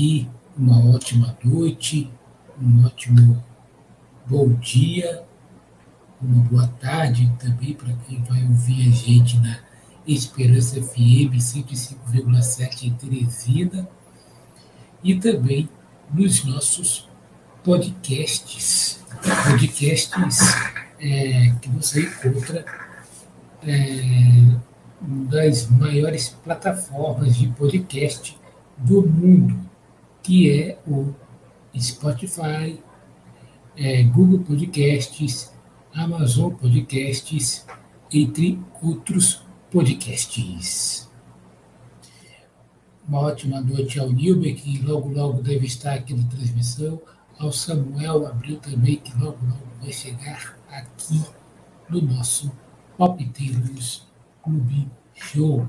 aqui. Uma ótima noite, um ótimo bom dia, uma boa tarde também para quem vai ouvir a gente na Esperança FM 105,7 em Teresina e também nos nossos podcasts, podcasts é, que você encontra é, das maiores plataformas de podcast do mundo, que é o Spotify, é, Google Podcasts, Amazon Podcasts, entre outros podcasts. Uma ótima noite ao Nilber, que logo, logo deve estar aqui na transmissão, ao Samuel Abril também, que logo, logo vai chegar aqui no nosso Tales Clube Show.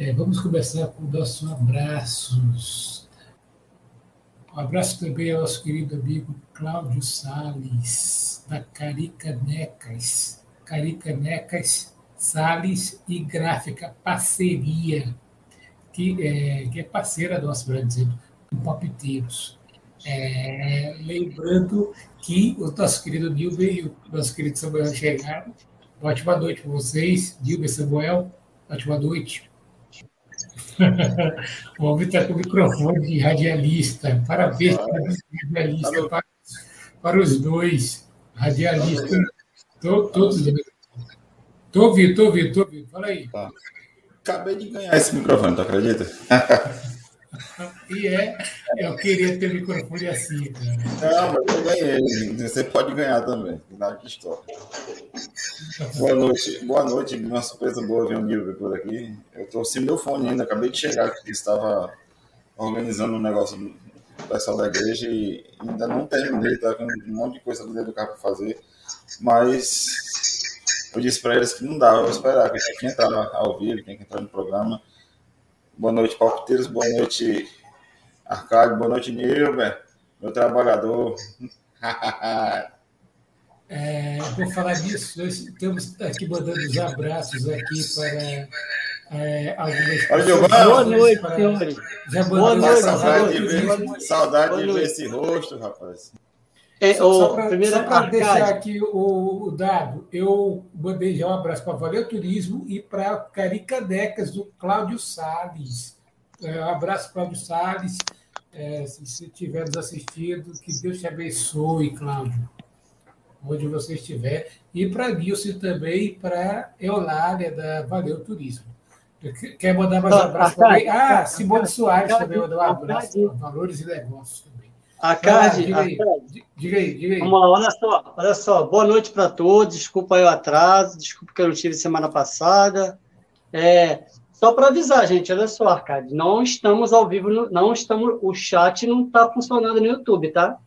É, vamos começar com o nosso abraços. Um abraço também ao nosso querido amigo Cláudio Sales, da Caricanecas. Caricanecas Sales e Gráfica Parceria, que é, que é parceira nossa, para dizer, do Palpiteiros. É, lembrando que o nosso querido Nilber e o nosso querido Samuel chegaram. Ótima noite para vocês, Nilber Samuel. Ótima noite. O homem está com o microfone de radialista. Parabéns para o radialista, para, para, os dois. Radialistas, todos. Estou ouvindo, estou ouvindo, estou ouvindo. Fala aí. Tá. Acabei de ganhar esse microfone, tu acredita? E é, eu queria ter microfone assim. Não, mas eu ganhei. Você pode ganhar também. Nada que história. Boa noite. Boa noite. Uma surpresa boa ver um livro por aqui. Eu estou sem meu fone ainda. Acabei de chegar aqui. Estava organizando um negócio do pessoal da igreja e ainda não terminei. Tá com um monte de coisa dentro do carro para fazer. Mas eu disse para eles que não dava para esperar, que tinha que entrar ao vivo, tinha que entrar no programa. Boa noite, palpiteiros. Boa noite, Arcádio. Boa noite, Nilber, meu trabalhador. É, por falar nisso, nós estamos aqui mandando os abraços aqui para é, algumas pessoas. Boa noite, senhores. Já Boa noite. Saudade, de ver, saudade de ver esse rosto, rapaz. É, só para deixar aqui o, o, dado, eu mandei já um abraço para Valeu Turismo e para Caricanecas, do Cláudio Salles. É, um abraço, Cláudio Salles. É, se você estiver nos assistindo, que Deus te abençoe, Cláudio, onde você estiver. E para Nilce também para Eulália, da Valeu Turismo. Quer mandar mais um abraço também? Ah, Simone Soares também mandou um abraço. Valores e negócios. A Cade, diga, aí, diga aí, diga aí. Vamos lá, olha só, olha só. Boa noite para todos. Desculpa aí o atraso, desculpa que eu não tive semana passada. É, só para avisar, gente, olha só, Arcade, não estamos ao vivo, não estamos, o chat não está funcionando no YouTube, tá?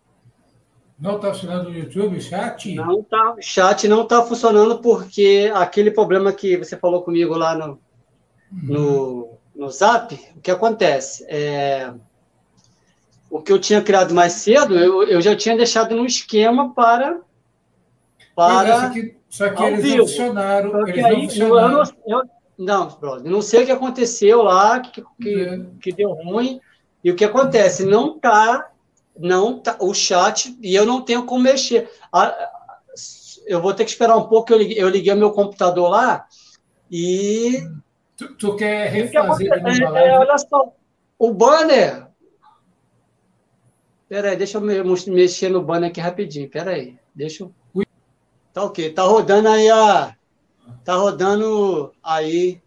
Não está funcionando no YouTube o chat? Não tá, o chat não está funcionando porque aquele problema que você falou comigo lá no, uhum. no, no Zap, o que acontece? É, o que eu tinha criado mais cedo, eu, eu já tinha deixado no esquema para. para só que, só que eles vivo. não funcionaram. Só eles aí, não, funcionaram. Eu, eu, não, brother, não sei o que aconteceu lá, que, que, é. que deu ruim. E o que acontece? Não tá, não tá o chat, e eu não tenho como mexer. Eu vou ter que esperar um pouco, eu liguei, eu liguei meu computador lá e. Tu, tu quer refazer? Que é, é, olha só, o banner Pera aí, deixa eu mexer no banner aqui rapidinho. Pera aí, deixa eu... Tá ok, tá rodando aí a... Tá rodando aí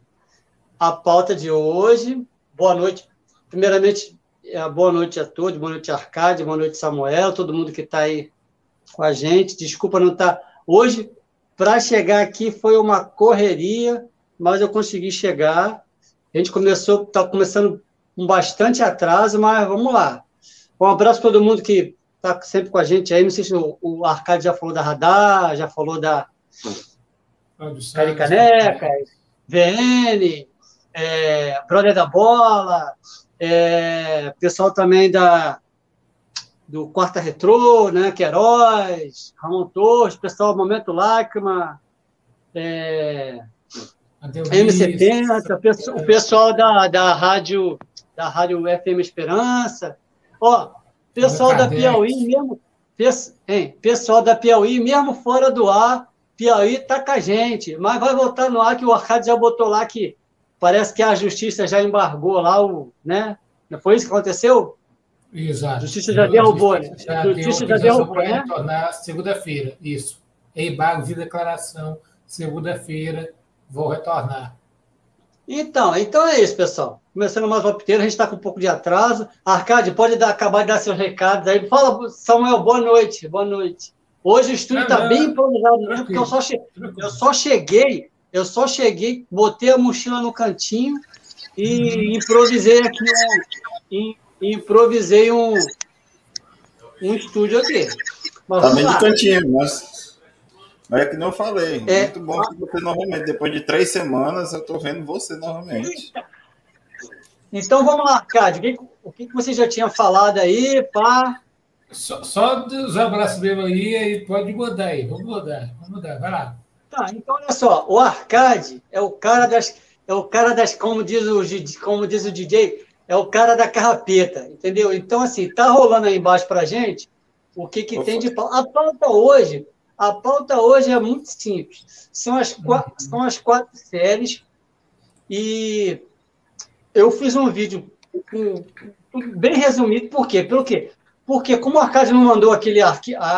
a pauta de hoje. Boa noite. Primeiramente, é, boa noite a todos. Boa noite, Arcade. Boa noite, Samuel. Todo mundo que está aí com a gente. Desculpa não estar... Tá... Hoje, para chegar aqui, foi uma correria, mas eu consegui chegar. A gente começou, está começando com bastante atraso, mas vamos lá. Um abraço para todo mundo que está sempre com a gente aí. Não sei se o, o Arcade já falou da Radar, já falou da Caricaneca, VN, é, Brother da Bola, é, pessoal também da do Quarta Retrô, né, Queiroz, Ramon Torres, pessoal Momento Lágrima, é, M70, o pessoal da, da rádio da Rádio FM Esperança. Ó, pessoal da Piauí mesmo, hein, pessoal da Piauí, mesmo fora do ar, Piauí tá com a gente, mas vai voltar no ar que o Arcade já botou lá que parece que a justiça já embargou lá o, né? Não foi isso que aconteceu? Exato. A justiça já derrubou, né? A justiça já derrubou, né? retornar segunda-feira, isso. Embargo de declaração, segunda-feira, vou retornar. Então, então é isso, pessoal. Começando mais uma piteira, a gente está com um pouco de atraso. Arcade, pode dar, acabar de dar seus recados aí. Fala, Samuel, boa noite. Boa noite. Hoje o estúdio está bem improvisado mesmo, porque eu só, che... eu só cheguei, eu só cheguei, botei a mochila no cantinho e improvisei aqui um, improvisei um, um estúdio aqui. Mas tá bem de cantinho, mas, mas é que não falei. É. Muito bom que você novamente, depois de três semanas, eu estou vendo você novamente. Então vamos lá, Cádio. O que, que você já tinha falado aí, pá? Só, só dos abraços mesmo aí, aí pode mudar aí. Vamos mudar, vamos mudar, vai lá. Tá, então olha só, o Arcade é o cara das. É o cara das, como diz o, como diz o DJ, é o cara da carrapeta, entendeu? Então, assim, tá rolando aí embaixo pra gente o que, que tem de pauta. A pauta hoje, a pauta hoje é muito simples. São as, quatro, são as quatro séries e eu fiz um vídeo bem resumido, por quê? Pelo quê? Porque como o Arcade não mandou aquele a,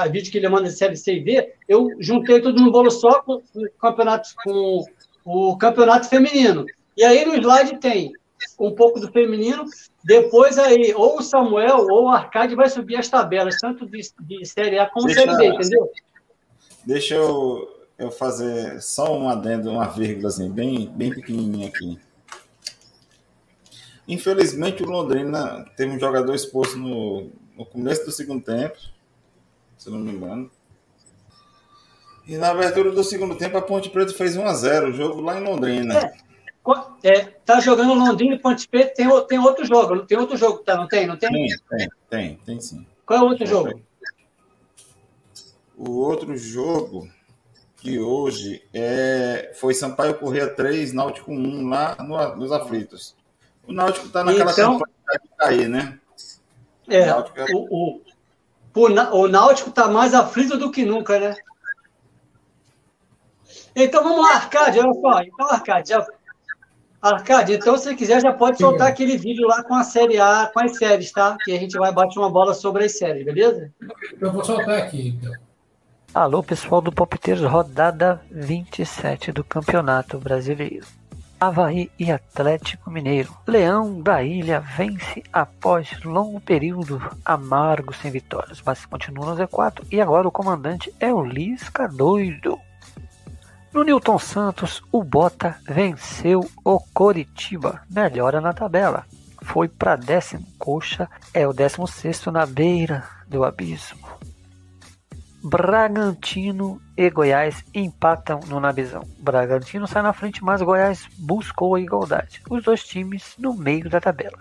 vídeo que ele manda de série C e D, eu juntei tudo num bolo só com o campeonato, com o campeonato feminino. E aí no slide tem um pouco do feminino, depois aí ou o Samuel ou o Arcade vai subir as tabelas, tanto de, de série A como deixa, série B, entendeu? Deixa eu, eu fazer só um adendo, uma vírgula assim, bem, bem pequenininha aqui. Infelizmente, o Londrina teve um jogador exposto no, no começo do segundo tempo, se não me engano. E na abertura do segundo tempo, a Ponte Preta fez 1 a 0 o jogo lá em Londrina. É, é tá jogando Londrina e Ponte Preta, tem, tem outro jogo, tem outro jogo, tá? Não tem? Não tem? Tem, tem, tem, tem sim. Qual é o outro jogo? O outro jogo que hoje é, foi Sampaio Correia 3, Náutico 1, lá no, nos aflitos. O Náutico está naquela então, campanha de cair, né? É, o, Náutico, é... o, o, o Náutico está mais aflito do que nunca, né? Então vamos lá, Arcade, olha só. Então, Arcade, já... Arcade, então se quiser já pode soltar Sim. aquele vídeo lá com a série A, com as séries, tá? Que a gente vai bater uma bola sobre as séries, beleza? Eu vou soltar aqui, então. Alô, pessoal do Palpiteiros, rodada 27 do Campeonato Brasileiro. Havaí e Atlético Mineiro. Leão da Ilha vence após longo período amargo sem vitórias, mas continua no Z4 e agora o comandante é o Lisca doido. No Newton Santos, o Bota venceu o Coritiba, melhora na tabela. Foi para décimo, Coxa é o décimo sexto na beira do abismo. Bragantino e Goiás empatam no Nabizão. Bragantino sai na frente, mas Goiás buscou a igualdade. Os dois times no meio da tabela.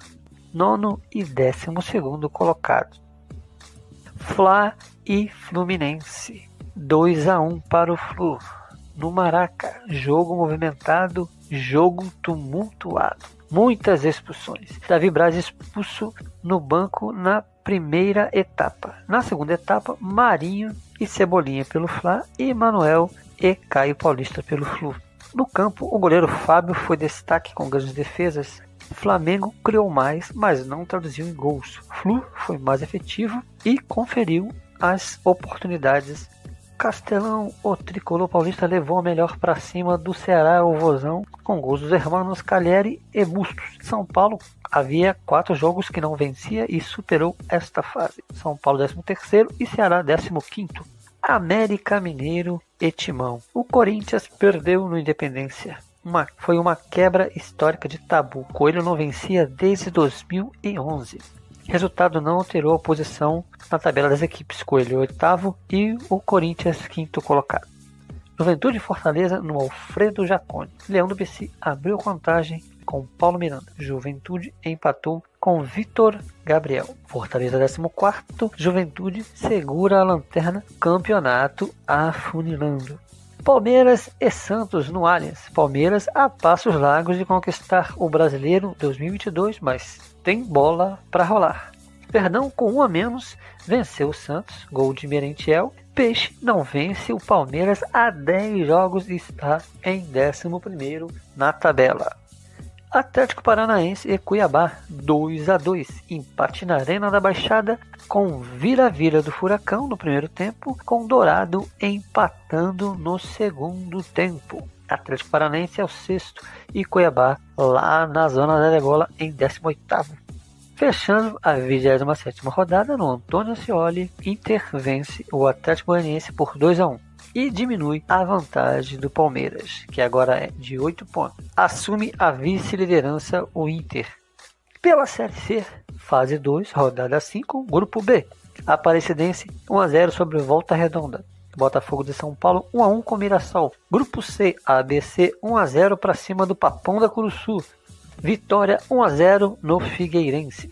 Nono e décimo segundo colocados. Fla e Fluminense. 2 a 1 para o Flu. No Maraca, jogo movimentado, jogo tumultuado. Muitas expulsões. Davi Braz expulso no banco na primeira etapa. Na segunda etapa, Marinho e Cebolinha pelo Fla e Manuel e Caio Paulista pelo Flu. No campo, o goleiro Fábio foi destaque com grandes defesas. Flamengo criou mais, mas não traduziu em gols. Flu foi mais efetivo e conferiu as oportunidades. Castelão, o tricolor paulista levou a melhor para cima do Ceará, o Vozão, com gols dos hermanos Calheri e Bustos. São Paulo havia quatro jogos que não vencia e superou esta fase. São Paulo 13º e Ceará 15º. América Mineiro e Timão. O Corinthians perdeu no Independência. Uma, foi uma quebra histórica de tabu. Coelho não vencia desde 2011. Resultado não alterou a posição na tabela das equipes. Coelho oitavo e o Corinthians quinto colocado. Juventude Fortaleza no Alfredo Jacone. Leão do BC abriu contagem com Paulo Miranda. Juventude empatou com Vitor Gabriel. Fortaleza 14, Juventude segura a lanterna, campeonato afunilando. Palmeiras e Santos no Allianz. Palmeiras a passos largos de conquistar o Brasileiro 2022, mas tem bola para rolar. Perdão com um a menos, venceu o Santos, gol de Merentiel. Peixe não vence o Palmeiras há 10 jogos e está em 11 na tabela. Atlético Paranaense e Cuiabá 2 a 2 empate na Arena da Baixada com vira-vira do Furacão no primeiro tempo, com Dourado empatando no segundo tempo. Atlético Paranaense é o sexto e Cuiabá lá na zona da degola em 18 Fechando a 27 rodada no Antônio Ascioli, Inter vence o Atlético Goianiense por 2 a 1 e diminui a vantagem do Palmeiras, que agora é de 8 pontos. Assume a vice-liderança o Inter. Pela Série C, fase 2, rodada 5, grupo B. Aparecidense 1 a 0 sobre Volta Redonda. Botafogo de São Paulo 1 a 1 com Mirassol. Grupo C, ABC 1 a 0 para cima do Papão da Curuçu. Vitória 1 a 0 no Figueirense.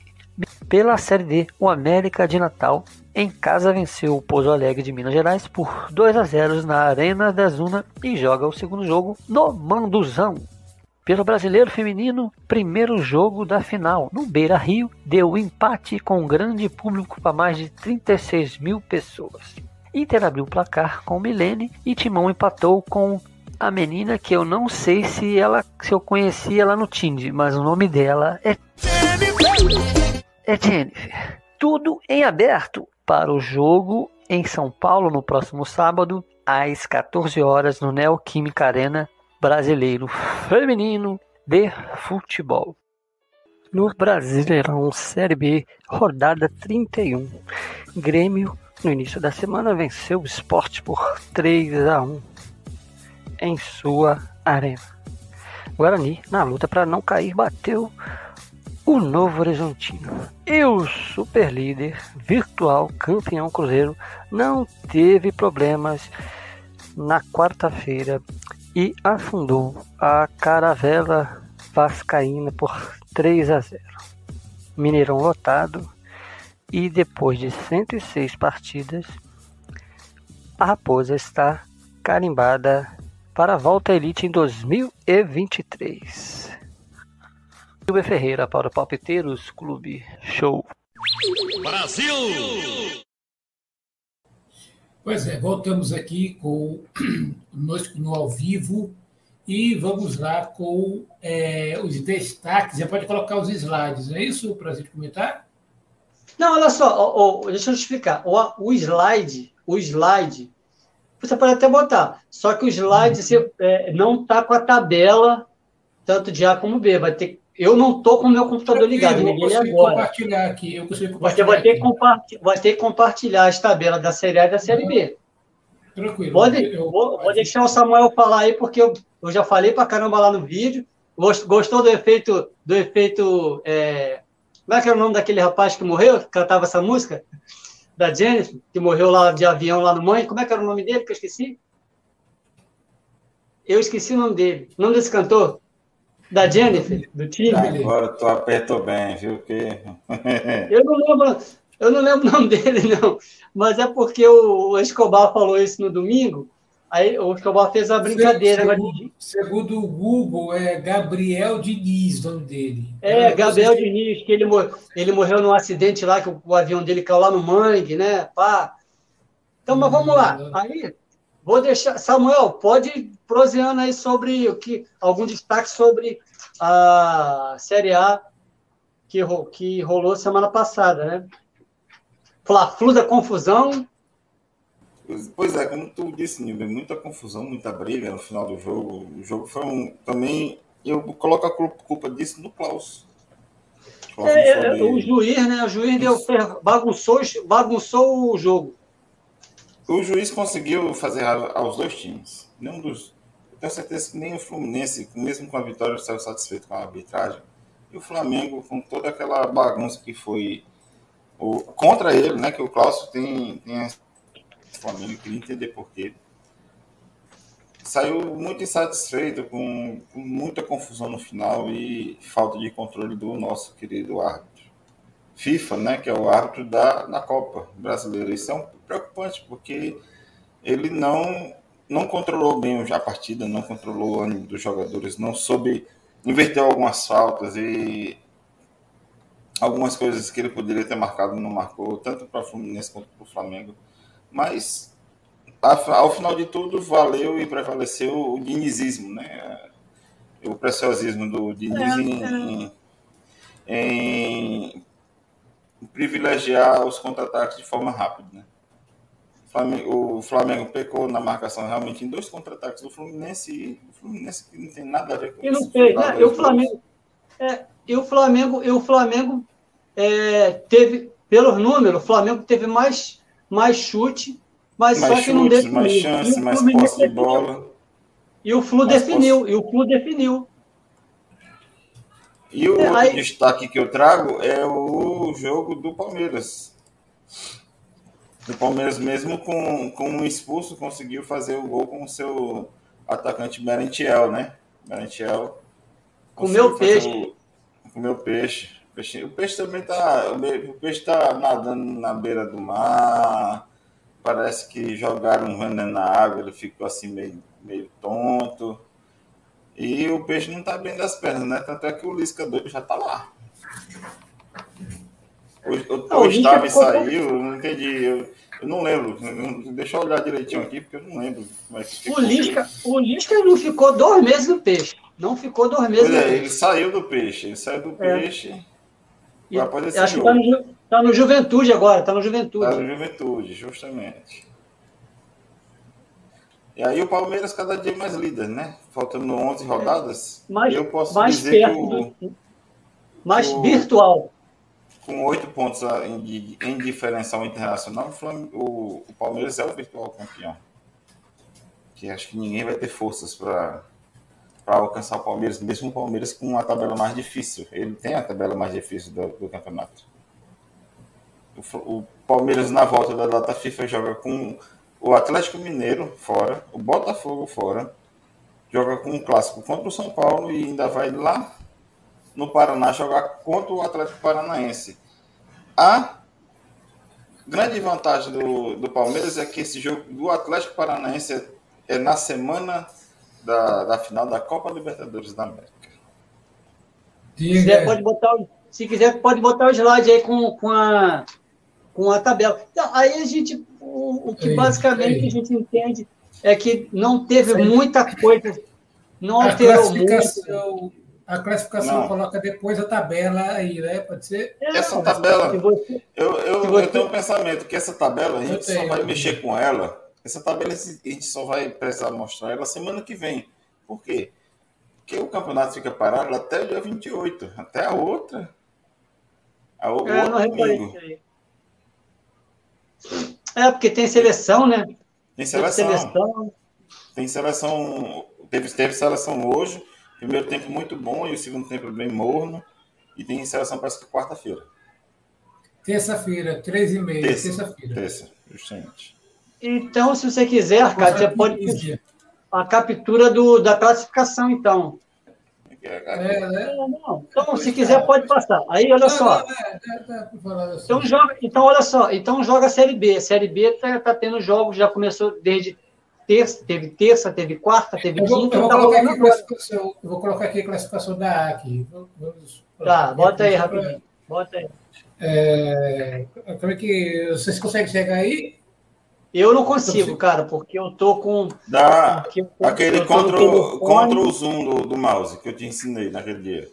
Pela Série D, o América de Natal em casa venceu o Pouso Alegre de Minas Gerais por 2 a 0 na Arena da Zuna e joga o segundo jogo no Manduzão. Pelo Brasileiro Feminino, primeiro jogo da final no Beira Rio deu empate com um grande público para mais de 36 mil pessoas. Inter abriu o placar com Milene e Timão empatou com a menina que eu não sei se ela se eu conhecia ela no Tinder, mas o nome dela é é Jennifer. Tudo em aberto para o jogo em São Paulo no próximo sábado, às 14 horas, no Neoquímica Arena Brasileiro Feminino de Futebol. No Brasileirão Série B, rodada 31. Grêmio, no início da semana, venceu o esporte por 3 a 1 em sua arena. Guarani, na luta para não cair, bateu o Novo Horizontino e o superlíder virtual campeão Cruzeiro não teve problemas na quarta-feira e afundou a caravela vascaína por 3 a 0. Mineirão lotado e depois de 106 partidas, a Raposa está carimbada para a volta à elite em 2023. Silvia Ferreira para o Palpiteiros Clube Show. Brasil! Pois é, voltamos aqui com conosco no ao vivo e vamos lá com é, os destaques. Já pode colocar os slides, é isso para a gente comentar? Não, olha só, oh, oh, deixa eu te explicar. O, o slide, o slide, você pode até botar, só que o slide uhum. você, é, não está com a tabela tanto de A como B, vai ter eu não estou com o meu computador ligado, eu liguei agora. compartilhar aqui. Eu consigo compartilhar Você vai ter, que vai ter que compartilhar as tabelas da Série A e da Série B. Tranquilo. Pode, eu, vou, vou, deixar o Samuel falar aí, porque eu, eu já falei para caramba lá no vídeo. Gostou do efeito. Do efeito é... Como é que era o nome daquele rapaz que morreu, que cantava essa música? Da Jennifer, que morreu lá de avião lá no Mãe. Como é que era o nome dele que eu esqueci? Eu esqueci o nome dele. O nome desse cantor? Da Jennifer, do time. Agora tu apertou bem, viu? Que... eu, não lembro, eu não lembro o nome dele, não. Mas é porque o Escobar falou isso no domingo. Aí o Escobar fez a brincadeira. Segundo, segundo o Google, é Gabriel Diniz, o nome dele. É, Gabriel Diniz, que ele, ele morreu num acidente lá, que o, o avião dele caiu lá no mangue, né? Pá. Então, mas vamos lá. Aí Vou deixar. Samuel, pode proseando aí sobre o que. Algum destaque sobre a Série A que, que rolou semana passada, né? Fla-Flu da confusão. Pois é, como tu disse, Nilber, muita confusão, muita briga no final do jogo. O jogo foi um. Também eu coloco a culpa disso no Klaus. É, é, o juiz, né? O juiz deu, bagunçou, bagunçou o jogo. O juiz conseguiu fazer aos dois times. Nenhum dos. Tenho certeza que nem o Fluminense, mesmo com a vitória, saiu satisfeito com a arbitragem. E o Flamengo, com toda aquela bagunça que foi o, contra ele, né? Que o Cláudio tem, tem o Flamengo, queria entender por quê. Saiu muito insatisfeito, com, com muita confusão no final e falta de controle do nosso querido árbitro. FIFA, né, que é o árbitro da, da Copa Brasileira. Isso é um preocupante, porque ele não não controlou bem a partida, não controlou o ânimo dos jogadores, não soube inverter algumas faltas e algumas coisas que ele poderia ter marcado não marcou, tanto para o Fluminense quanto para o Flamengo. Mas ao final de tudo, valeu e prevaleceu o dinizismo, né? O preciosismo do Diniz em, em, em privilegiar os contra-ataques de forma rápida, né? O Flamengo pecou na marcação realmente em dois contra-ataques do Fluminense e o Fluminense não tem nada a ver com e não fez, né? E o Flamengo, é, e o Flamengo, e o Flamengo é, teve, pelos números, o Flamengo teve mais, mais chute, mas mais só que não definiu. Mais chance, mais posse de bola. E o Flu definiu, posse... e o Flu definiu. E o é, outro aí... destaque que eu trago é o jogo do Palmeiras do Palmeiras, mesmo com, com um expulso, conseguiu fazer o gol com o seu atacante Merentiel, né? Merentiel. Com meu peixe. O, meu peixe. O peixe, o peixe também tá. O peixe tá nadando na beira do mar. Parece que jogaram um veneno na água, ele ficou assim meio, meio tonto. E o peixe não tá bem das pernas, né? Tanto é que o Lisca doido já tá lá. O, o, e saiu, não entendi. Eu, eu não lembro. Deixa eu olhar direitinho aqui, porque eu não lembro. Mas o, Lisca, o Lisca não ficou dois meses no peixe. Não ficou dois meses no é, peixe. Ele saiu do peixe. Ele saiu do é. peixe. E, acho que está no, tá no Juventude agora. Está no Juventude. Está no Juventude, justamente. E aí o Palmeiras cada dia mais líder, né? Faltando 11 rodadas. Mais, eu posso mais dizer perto que o, do, mais o, virtual com oito pontos em, em diferencial internacional, o, o, Palmeiras é o virtual campeão. Que acho que ninguém vai ter forças para alcançar o Palmeiras, mesmo o Palmeiras com uma tabela mais difícil. Ele tem a tabela mais difícil do, do campeonato. O, o, Palmeiras, na volta da data FIFA, joga com o Atlético Mineiro fora, o Botafogo fora, joga com um clássico contra o São Paulo e ainda vai lá no Paraná jogar contra o Atlético Paranaense. A grande vantagem do, do Palmeiras é que esse jogo do Atlético Paranaense é, é na semana da, da final da Copa Libertadores da América. Se quiser, pode botar, se quiser, pode botar o slide aí com, com, a, com a tabela. Então, aí a gente, o, o que basicamente a gente entende é que não teve muita coisa, não alterou muito a classificação não. coloca depois a tabela aí, né? Pode ser? Essa tabela, eu, eu, eu tenho um pensamento que essa tabela, a gente só vai mexer com ela, essa tabela a gente só vai precisar mostrar ela semana que vem. Por quê? Porque o campeonato fica parado até o dia 28, até a outra. A, o é, outro domingo. É, porque tem seleção, né? Tem seleção. Tem seleção, tem seleção teve, teve seleção hoje. Primeiro tempo muito bom e o segundo tempo bem morno. E tem encerração parece que quarta-feira. Terça-feira, três e meia, terça, terça-feira. Terça, justamente. Então, se você quiser, cara, você pode a captura do, da classificação, então. É, é, né? não. Então, se quiser, pode passar. Aí, olha só. Então, joga, então, olha só. Então, joga a Série B. A Série B está tá tendo jogos, já começou desde terça, teve terça, teve quarta, teve eu vou, quinta. Eu vou, colocar aqui classificação, eu vou colocar aqui a classificação da A aqui. Tá, bota aí rapidinho. Bota aí. É, como é que. Vocês conseguem chegar aí? Eu não consigo, cara, porque eu tô com. Dá eu, aquele eu contra, contra o zoom do, do mouse que eu te ensinei naquele dia.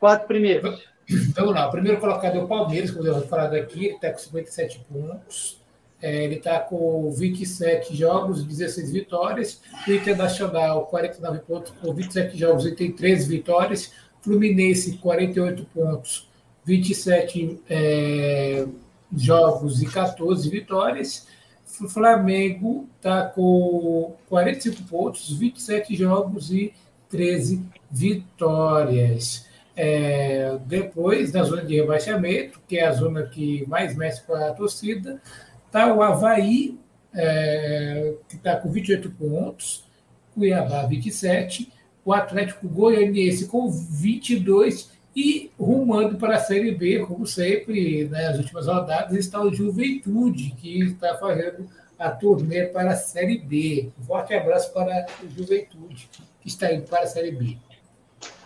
Quatro primeiros. Então, vamos lá. O primeiro colocado é o Palmeiras, como eu vou falar daqui, ele está com 57 pontos. É, ele está com 27 jogos, 16 vitórias. O Internacional, 49 pontos, com 27 jogos e tem 13 vitórias. Fluminense, 48 pontos, 27 é, jogos e 14 vitórias. O Flamengo está com 45 pontos, 27 jogos e 13 vitórias. É, depois, na zona de rebaixamento, que é a zona que mais mexe com a torcida, Está o Havaí, é, que está com 28 pontos, Cuiabá 27, o Atlético Goianiense com 22 e rumando para a Série B, como sempre, né, nas últimas rodadas, está o Juventude, que está fazendo a turnê para a Série B. Um forte abraço para o Juventude, que está indo para a Série B.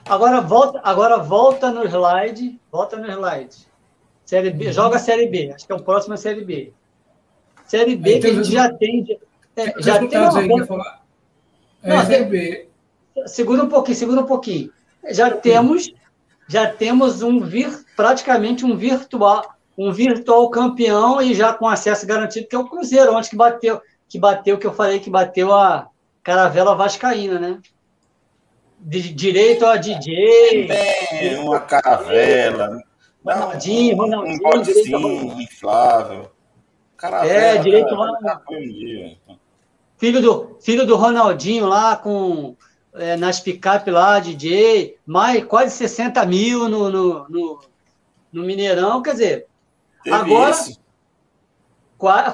Agora volta, agora volta no slide. Volta no slide. Série B, uhum. joga a Série B. Acho que é o próximo a Série B. Série B que a gente já tem. É, já tem uma falar. É, Não, Série B. Segura um pouquinho, segura um pouquinho. Já temos, já temos um vir, praticamente um virtual, um virtual campeão e já com acesso garantido, que é o Cruzeiro, onde que bateu, que bateu, que eu falei que bateu a caravela vascaína, né? de direito a DJ. É, uma caravela. Ronaldinho, Ronaldinho. Um botezinho inflável. Caravela, é, direito a. Filho do, filho do Ronaldinho lá com. É, nas picape lá, DJ, mais quase 60 mil no, no, no, no Mineirão, quer dizer, Teve agora isso.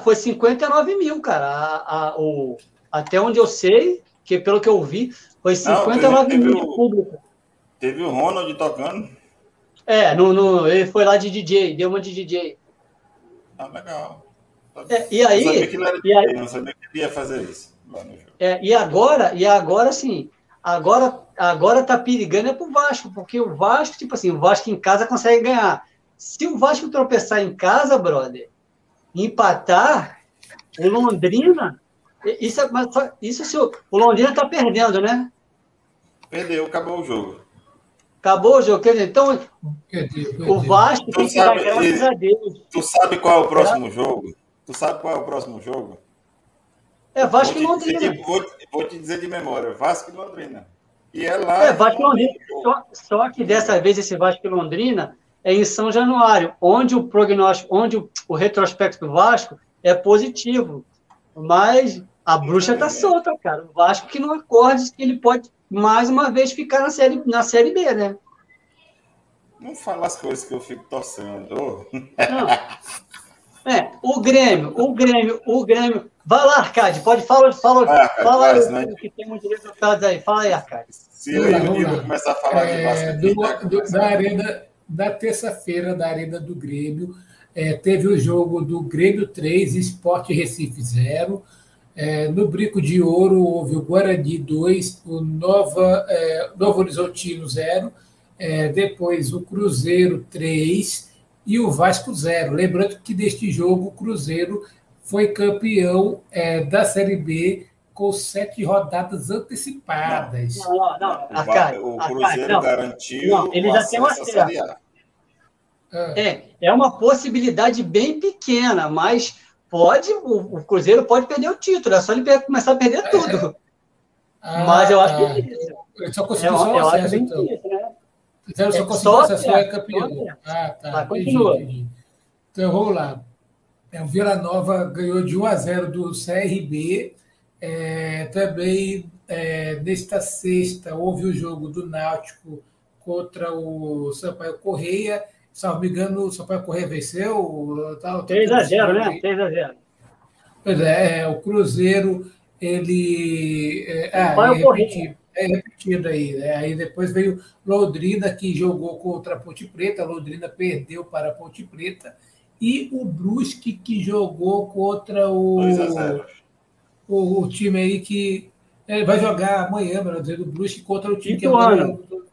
foi 59 mil, cara. A, a, o, até onde eu sei, que pelo que eu vi, foi 59 mil de público. Teve o Ronald tocando. É, no, no, ele foi lá de DJ, deu uma de DJ. Ah, legal. É, e aí, não sabia que era aí, não sabia que ele ia fazer isso. É, e agora, e agora sim, agora, agora tá perigando é pro Vasco, porque o Vasco, tipo assim, o Vasco em casa consegue ganhar. Se o Vasco tropeçar em casa, brother, empatar, o Londrina isso, é, mas isso se o, o Londrina está perdendo, né? Perdeu, acabou o jogo. Acabou o jogo, quer dizer, então o Vasco tu tem que sabe, dar graças a Deus. Tu sabe qual é o próximo é. jogo? Tu sabe qual é o próximo jogo? É Vasco e Londrina. Vou, vou, te dizer de memória, Vasco e Londrina. E é lá. É, Vasco e Londrina. Só, só, que dessa vez esse Vasco e Londrina é em São Januário, onde o prognóstico, onde o, o retrospecto do Vasco é positivo. Mas a bruxa tá solta, cara. O Vasco que não acorde que ele pode mais uma vez ficar na série, na série B, né? Não fala as coisas que eu fico torcendo. Não. É, o Grêmio, o Grêmio, o Grêmio. Vai lá, Arcade, pode falar, fala, ah, fala aí, né? que tem muitos resultados aí. Fala aí, Arcade. Se eu e o começar a falar é, de basquete, do, do, da arena da terça-feira da arena do Grêmio, é, teve o jogo do Grêmio 3, Esporte Recife 0. É, no Brico de Ouro houve o Guarani 2, o Nova, é, Novo Horizontino 0, é, depois o Cruzeiro 3 e o Vasco 0. Lembrando que deste jogo o Cruzeiro foi campeão é, da Série B com sete rodadas antecipadas. Não, não, não. O, o Cruzeiro não. garantiu não, ele já tem uma Série É, é uma possibilidade bem pequena, mas pode, o, o, Cruzeiro pode perder o título, é só ele começar a perder é. tudo. Ah, Mas eu acho que é isso. Ele só conseguiu é, só o acesso, então. Isso, né? Então, só é, conseguiu só acesso, é campeão. Ah, tá. Mas continua. Entendi, Então, vamos lá. É, o Vila Nova ganhou de 1 a 0 do CRB. É, também, é, nesta sexta, houve o jogo do Náutico contra o Sampaio Correia salvo me engano, o Sampaio Correia venceu. Tal, 3 a 0 né? 3 a 0 Pois é, é, o Cruzeiro, ele. É, ah, é, repetido, é repetido aí. Né? Aí depois veio Londrina, que jogou contra a Ponte Preta, Londrina perdeu para a Ponte Preta, e o Brusque, que jogou contra o, o, o, time aí que é, vai jogar amanhã, melhor dizendo, o Brusque contra o time Ituano. que é o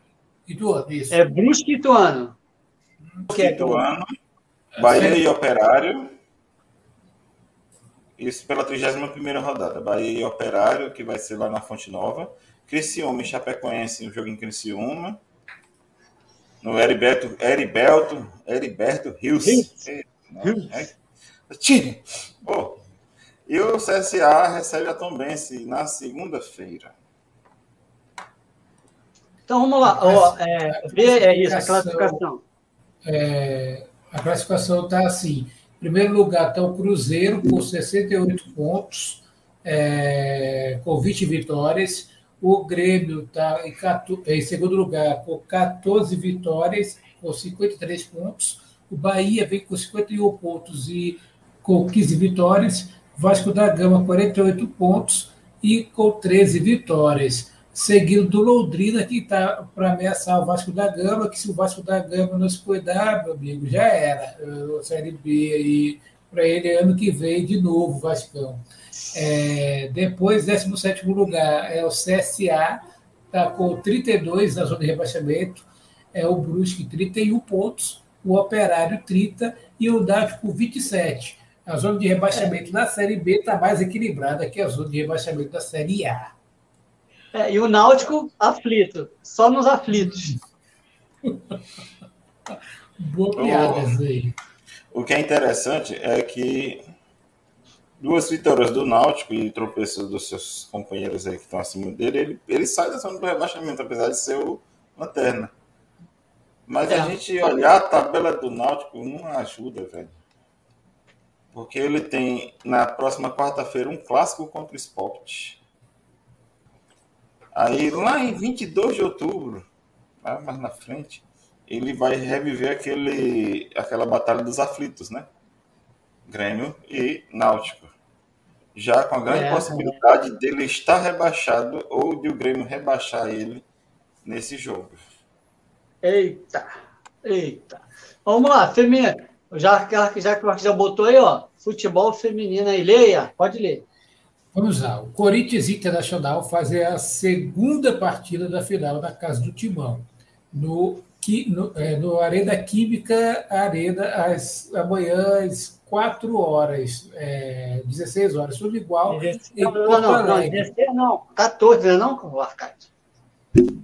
Ituano. Isso. É Brusque e Ituano. Quinto ano, Bahia e Operário. Isso pela 31 rodada. Bahia e Operário, que vai ser lá na Fonte Nova. Criciúma e Chapecoense, um jogo em Criciúma. No Heriberto, Heriberto, Heriberto Rios. Tire! Oh. E o CSA recebe a Tombense na segunda-feira. Então vamos lá. Oh, é, é isso, a classificação é, a classificação está assim. Em primeiro lugar está o Cruzeiro, com 68 pontos, é, com 20 vitórias. O Grêmio está em, em, segundo lugar, com 14 vitórias, com 53 pontos. O Bahia vem com 51 pontos e com 15 vitórias. Vasco da Gama, 48 pontos e com 13 vitórias seguido do Londrina, que está para ameaçar o Vasco da Gama, que se o Vasco da Gama não se cuidar, meu amigo, já era. O Série B aí para ele ano que vem de novo, Vascão. É, depois, 17 lugar é o CSA, está com 32 na zona de rebaixamento, é o Brusque 31 pontos, o Operário 30 e o Náutico 27. A zona de rebaixamento da Série B está mais equilibrada que a zona de rebaixamento da Série A. É, e o Náutico aflito, só nos aflitos. Boa piada aí. O que é interessante é que duas vitórias do Náutico e tropeços dos seus companheiros aí que estão acima dele, ele, ele sai da zona do rebaixamento, apesar de ser o lanterna. Mas é. a gente olhar a tabela do Náutico não ajuda, velho. Porque ele tem na próxima quarta-feira um clássico contra o Sport. Aí lá em 22 de outubro, lá mais na frente, ele vai reviver aquele, aquela batalha dos aflitos, né? Grêmio e Náutico. Já com a grande é, possibilidade é. dele estar rebaixado ou de o Grêmio rebaixar ele nesse jogo. Eita, eita. Vamos lá, feminina. Já, já que o Marcos já botou aí, ó, futebol feminino aí, leia, pode ler. Vamos lá. O Corinthians Internacional fazer a segunda partida da final da Casa do Timão. No no, é, no Arena Química Arena, às, amanhã às 4 horas, é, 16 horas, tudo igual. 16, não, não, não, não, 16 não, 14, não, não, Arcade?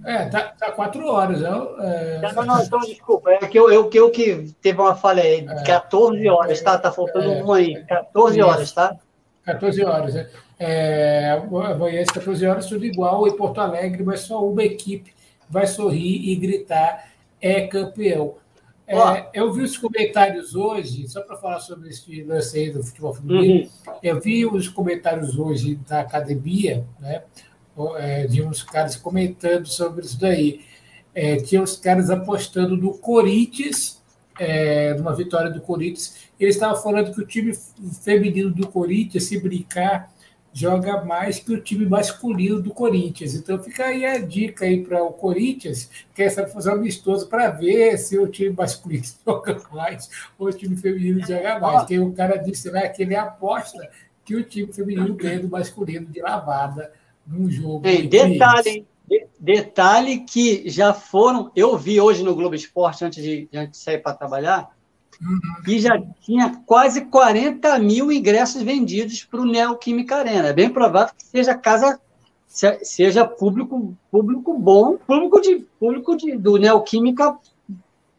É, tá, tá 4 horas. Não, é... não, não, então, desculpa, é que eu, eu, eu que teve uma falha aí, 14 é. horas, tá? Tá faltando é, um aí, 14 horas, tá? 14 horas, né? É, amanhã às 14 horas, tudo igual, em Porto Alegre, mas só uma equipe vai sorrir e gritar é campeão. É, eu vi os comentários hoje, só para falar sobre esse lance aí do futebol feminino, uhum. eu vi os comentários hoje da academia, né, é, de uns caras comentando sobre isso daí. É, tinha os caras apostando no Corinthians, é, numa vitória do Corinthians. Eles estavam falando que o time feminino do Corinthians, se brincar, joga mais que o time masculino do Corinthians. Então fica aí a dica aí para o Corinthians, que é essa fazer um amistoso para ver se o time masculino joga mais ou o time feminino joga mais. Porque o cara disse lá que ele aposta que o time feminino ganha do masculino de lavada num jogo. Ei, detalhe, de, detalhe que já foram. Eu vi hoje no Globo Esporte, antes de, antes de sair para trabalhar. E já tinha quase 40 mil ingressos vendidos para o Neoquímica Arena. É bem provável que seja casa seja público público bom, público de público de, do Neoquímica,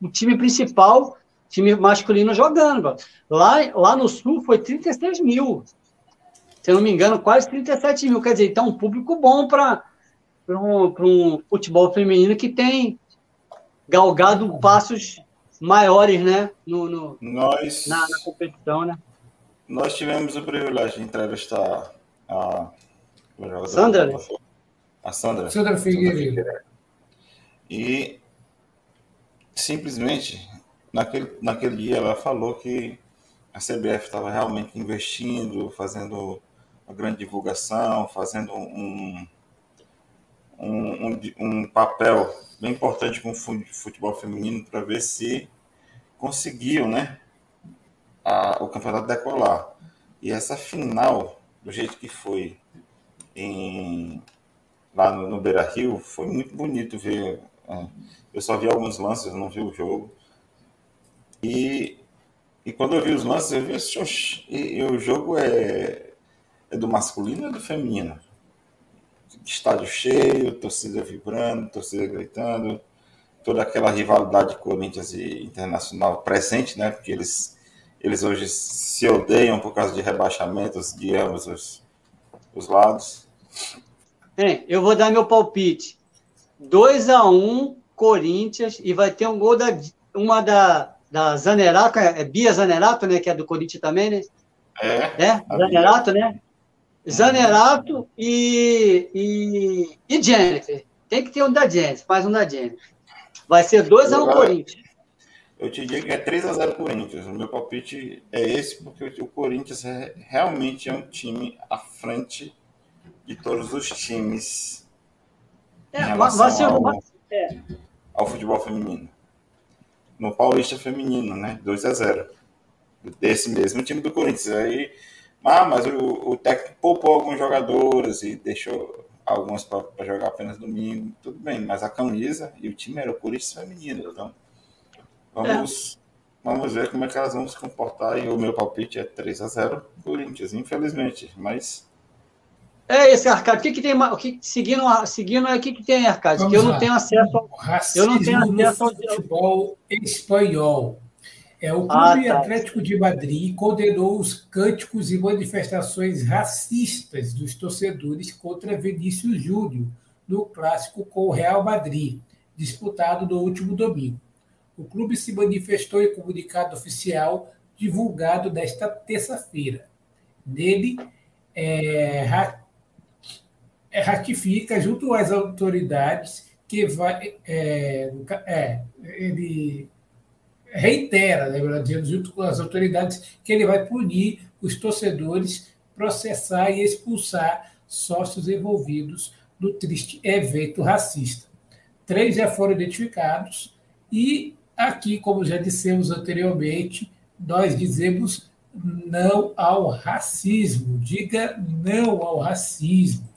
o time principal, time masculino jogando. Lá, lá no Sul foi 36 mil. Se eu não me engano, quase 37 mil. Quer dizer, então um público bom para um, um futebol feminino que tem galgado passos maiores, né? No, no nós, na, na, competição, né? Nós tivemos o privilégio de entrevistar a, a Sandra. Né? A Sandra. Sandra Figueiredo. E simplesmente naquele, naquele dia ela falou que a CBF estava realmente investindo, fazendo uma grande divulgação, fazendo um, um, um, um papel bem importante com o futebol feminino para ver se conseguiu, né, a, o campeonato decolar. E essa final, do jeito que foi em, lá no, no Beira Rio, foi muito bonito ver. É, eu só vi alguns lances, não vi o jogo. E, e quando eu vi os lances, eu vi assim, e, e o jogo é, é do masculino ou do feminino? Estádio cheio, torcida vibrando, torcida gritando toda aquela rivalidade Corinthians e Internacional presente, né? Porque eles, eles hoje se odeiam por causa de rebaixamentos de ambos os, os lados. É, eu vou dar meu palpite. 2 a 1 um, Corinthians e vai ter um gol da uma da, da Zanerato, é, é Bia Zanerato, né? Que é do Corinthians também, né? É. É, Zanerato, né? Zanerato e, e, e Jennifer. Tem que ter um da Jennifer, mais um da Jennifer. Vai ser 2x1 um Corinthians. Eu te digo que é 3x0 Corinthians. O meu palpite é esse, porque o Corinthians é, realmente é um time à frente de todos os times é, relação ser, ao, é. ao futebol feminino. No Paulista Feminino, né? 2x0. desse mesmo time do Corinthians. Aí, ah, mas o, o técnico poupou alguns jogadores e deixou alguns para jogar apenas domingo. Tudo bem, mas a camisa e o time era o Corinthians feminino. Então, vamos, é. vamos ver como é que elas vão se comportar. E o meu palpite é 3 a 0 Corinthians, infelizmente. Mas é esse, Arcade. O que, que tem o que, seguindo, seguindo o que, que tem, Arcade? que eu não tenho acesso ao. eu não tenho acesso ao futebol espanhol. É, o ah, Clube ah, tá. Atlético de Madrid condenou os cânticos e manifestações racistas dos torcedores contra Vinícius Júnior no clássico com o Real Madrid, disputado no último domingo. O clube se manifestou em comunicado oficial divulgado nesta terça-feira. Nele, é, é, ratifica junto às autoridades que vai. É, é, ele reitera, né, junto com as autoridades, que ele vai punir os torcedores, processar e expulsar sócios envolvidos no triste evento racista. Três já foram identificados e aqui, como já dissemos anteriormente, nós dizemos não ao racismo. Diga não ao racismo.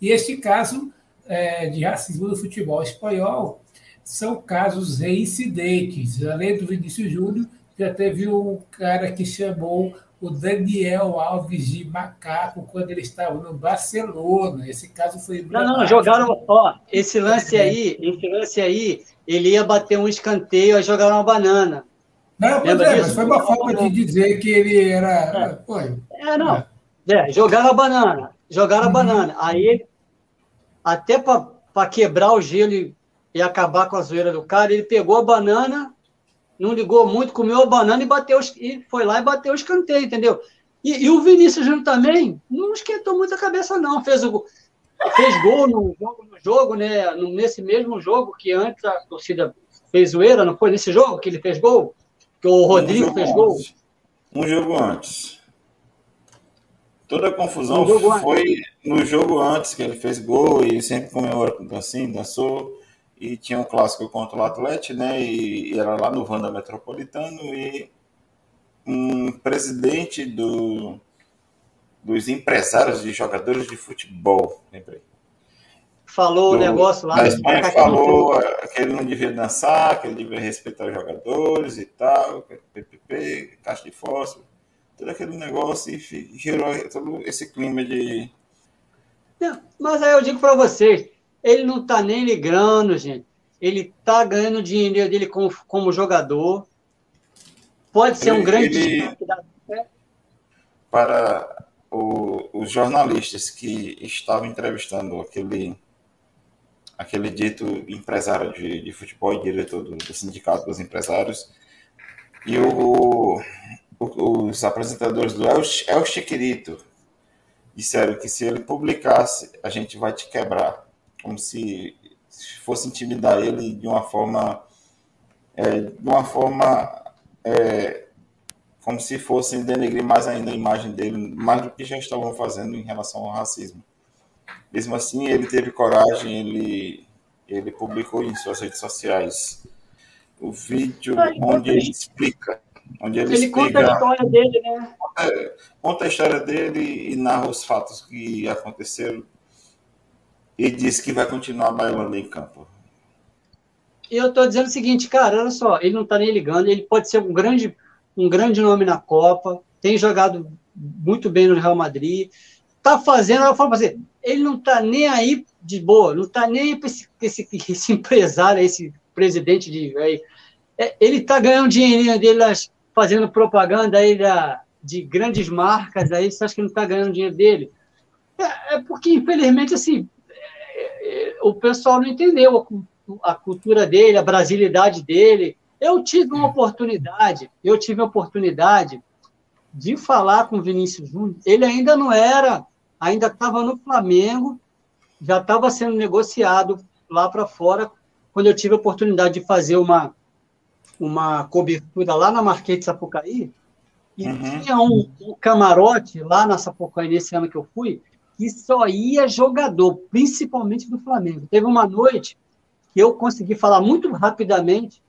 E este caso é, de racismo no futebol espanhol são casos reincidentes. Além do Vinícius Júnior, já teve um cara que chamou o Daniel Alves de macaco quando ele estava no Barcelona. Esse caso foi. Não, não, jogaram. Ó, esse lance aí, esse lance aí, ele ia bater um escanteio, aí jogaram uma banana. Não, mas, é, mas foi uma forma de dizer que ele era. É, é não. É, jogaram a banana jogaram a uhum. banana. Aí, até para quebrar o gelo e, e, acabar com a zoeira do cara, ele pegou a banana, não ligou muito, comeu a banana e bateu e foi lá e bateu o escanteio, entendeu? E, e o Vinícius Júnior também não esquentou muito a cabeça, não. Fez, o, fez gol no jogo, no jogo, né? Nesse mesmo jogo que antes a torcida fez zoeira, não foi nesse jogo que ele fez gol? Que o Rodrigo um fez gol? Antes. Um jogo antes. Toda a confusão no foi no jogo antes, que ele fez gol e sempre comemorou assim, dançou. E tinha um clássico contra o Atlético, né? E, e, era lá no Vanda Metropolitano. E um presidente do, dos empresários de jogadores de futebol, lembrei. Falou o negócio lá. A Espanha falou que ele não devia dançar, que ele devia respeitar os jogadores e tal, PPP, caixa de fósforo todo aquele negócio e gerou todo esse clima de. Não, mas aí eu digo para vocês, ele não está nem ligando, gente. Ele está ganhando dinheiro dele como, como jogador. Pode ser um grande ele, Para o, os jornalistas que estavam entrevistando aquele aquele dito empresário de, de futebol e diretor do, do sindicato dos empresários, e o, os apresentadores do El, El Chiquirito disseram que se ele publicasse, a gente vai te quebrar. Como se fosse intimidar ele de uma forma. É, de uma forma. É, como se fossem denegrir mais ainda a imagem dele, mais do que já estavam fazendo em relação ao racismo. Mesmo assim, ele teve coragem, ele, ele publicou em suas redes sociais o vídeo onde ele explica Onde ele, ele conta a história dele, né? É, conta a história dele e narra os fatos que aconteceram e diz que vai continuar bailando em campo. Eu estou dizendo o seguinte, cara, olha só, ele não está nem ligando, ele pode ser um grande, um grande nome na Copa, tem jogado muito bem no Real Madrid, está fazendo, eu falo para você, ele não está nem aí de boa, não está nem aí para esse, esse, esse, empresário, esse presidente de. Aí, é, ele está ganhando dinheirinho dele fazendo propaganda aí da, de grandes marcas, aí você acha que não está ganhando dinheiro dele? É, é porque, infelizmente, assim, o pessoal não entendeu a, a, cultura dele, a brasilidade dele. Eu tive uma oportunidade, eu tive a oportunidade de falar com o Vinícius Júnior. Ele ainda não era, ainda estava no Flamengo, já estava sendo negociado lá para fora, quando eu tive a oportunidade de fazer uma uma cobertura lá na Marquês de Sapucaí, e uhum. tinha um, um, camarote lá na Sapucaí, nesse ano que eu fui, que só ia jogador, principalmente do Flamengo. Teve uma noite que eu consegui falar muito rapidamente,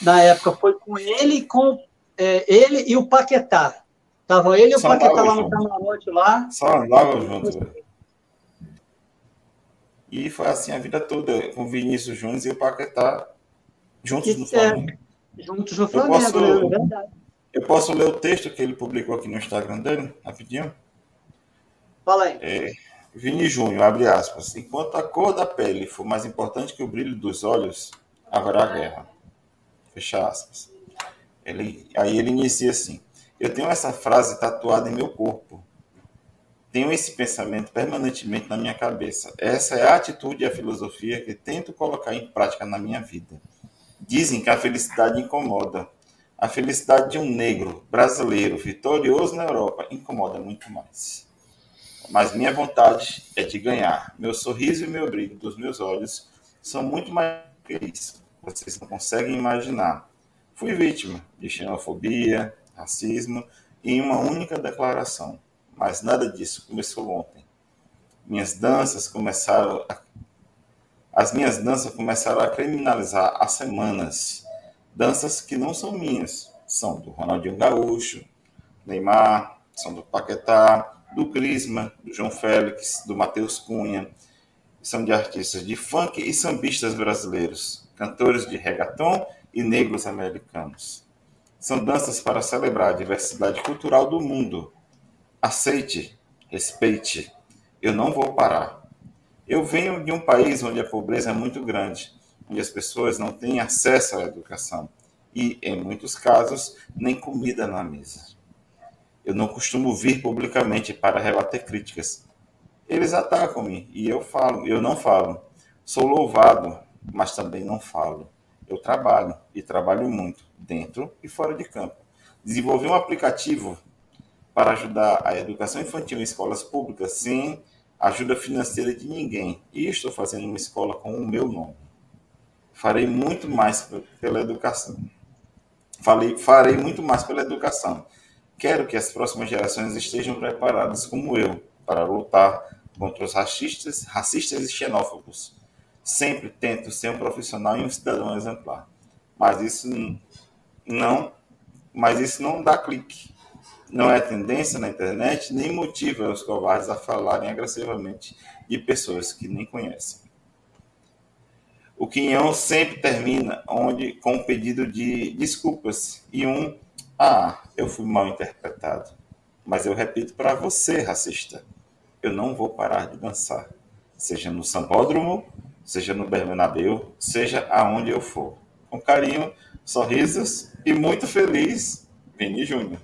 na época foi com ele e com é, ele e o Paquetá. Estavam ele e o Só Paquetá lá no camarote lá. Só andavam juntos. E foi assim a vida toda, com o Vinícius Júnior e o Paquetá juntos no Flamengo. É, juntos no Flamengo, eu posso, né? é verdade. Eu posso ler o texto que ele publicou aqui no Instagram dele, rapidinho? Fala aí. É, Vini Júnior, abre aspas. Enquanto a cor da pele for mais importante que o brilho dos olhos, haverá guerra. Fecha aspas. Ele, aí ele inicia assim: Eu tenho essa frase tatuada em meu corpo. Tenho esse pensamento permanentemente na minha cabeça. Essa é a atitude e a filosofia que tento colocar em prática na minha vida. Dizem que a felicidade incomoda. A felicidade de um negro brasileiro vitorioso na Europa incomoda muito mais. Mas minha vontade é de ganhar. Meu sorriso e meu brilho dos meus olhos são muito mais que isso. Vocês não conseguem imaginar. Fui vítima de xenofobia, racismo em uma única declaração. Mas nada disso começou ontem. Minhas danças começaram a... As minhas danças começaram a criminalizar há semanas. Danças que não são minhas, são do Ronaldinho Gaúcho, Neymar, são do Paquetá, do Crisma, do João Félix, do Matheus Cunha. São de artistas de funk e sambistas brasileiros, cantores de reggaeton e negros americanos. São danças para celebrar a diversidade cultural do mundo, Aceite, respeite. Eu não vou parar. Eu venho de um país onde a pobreza é muito grande, onde as pessoas não têm acesso à educação e, em muitos casos, nem comida na mesa. Eu não costumo vir publicamente para rebater críticas. Eles atacam-me e eu falo, eu não falo. Sou louvado, mas também não falo. Eu trabalho e trabalho muito, dentro e fora de campo. Desenvolvi um aplicativo para ajudar a educação infantil em escolas públicas sem ajuda financeira de ninguém. E estou fazendo uma escola com o meu nome. Farei muito mais pela educação. Falei, farei muito mais pela educação. Quero que as próximas gerações estejam preparadas, como eu, para lutar contra os racistas, racistas e xenófobos. Sempre tento ser um profissional e um cidadão exemplar. Mas isso não, mas isso não dá clique não é tendência na internet, nem motiva os covardes a falarem agressivamente de pessoas que nem conhecem. O quinhão sempre termina onde com um pedido de desculpas e um ah, eu fui mal interpretado. Mas eu repito para você, racista, eu não vou parar de dançar, seja no Sambódromo, seja no Bernabéu, seja aonde eu for. Com carinho, sorrisos e muito feliz, Vini Júnior.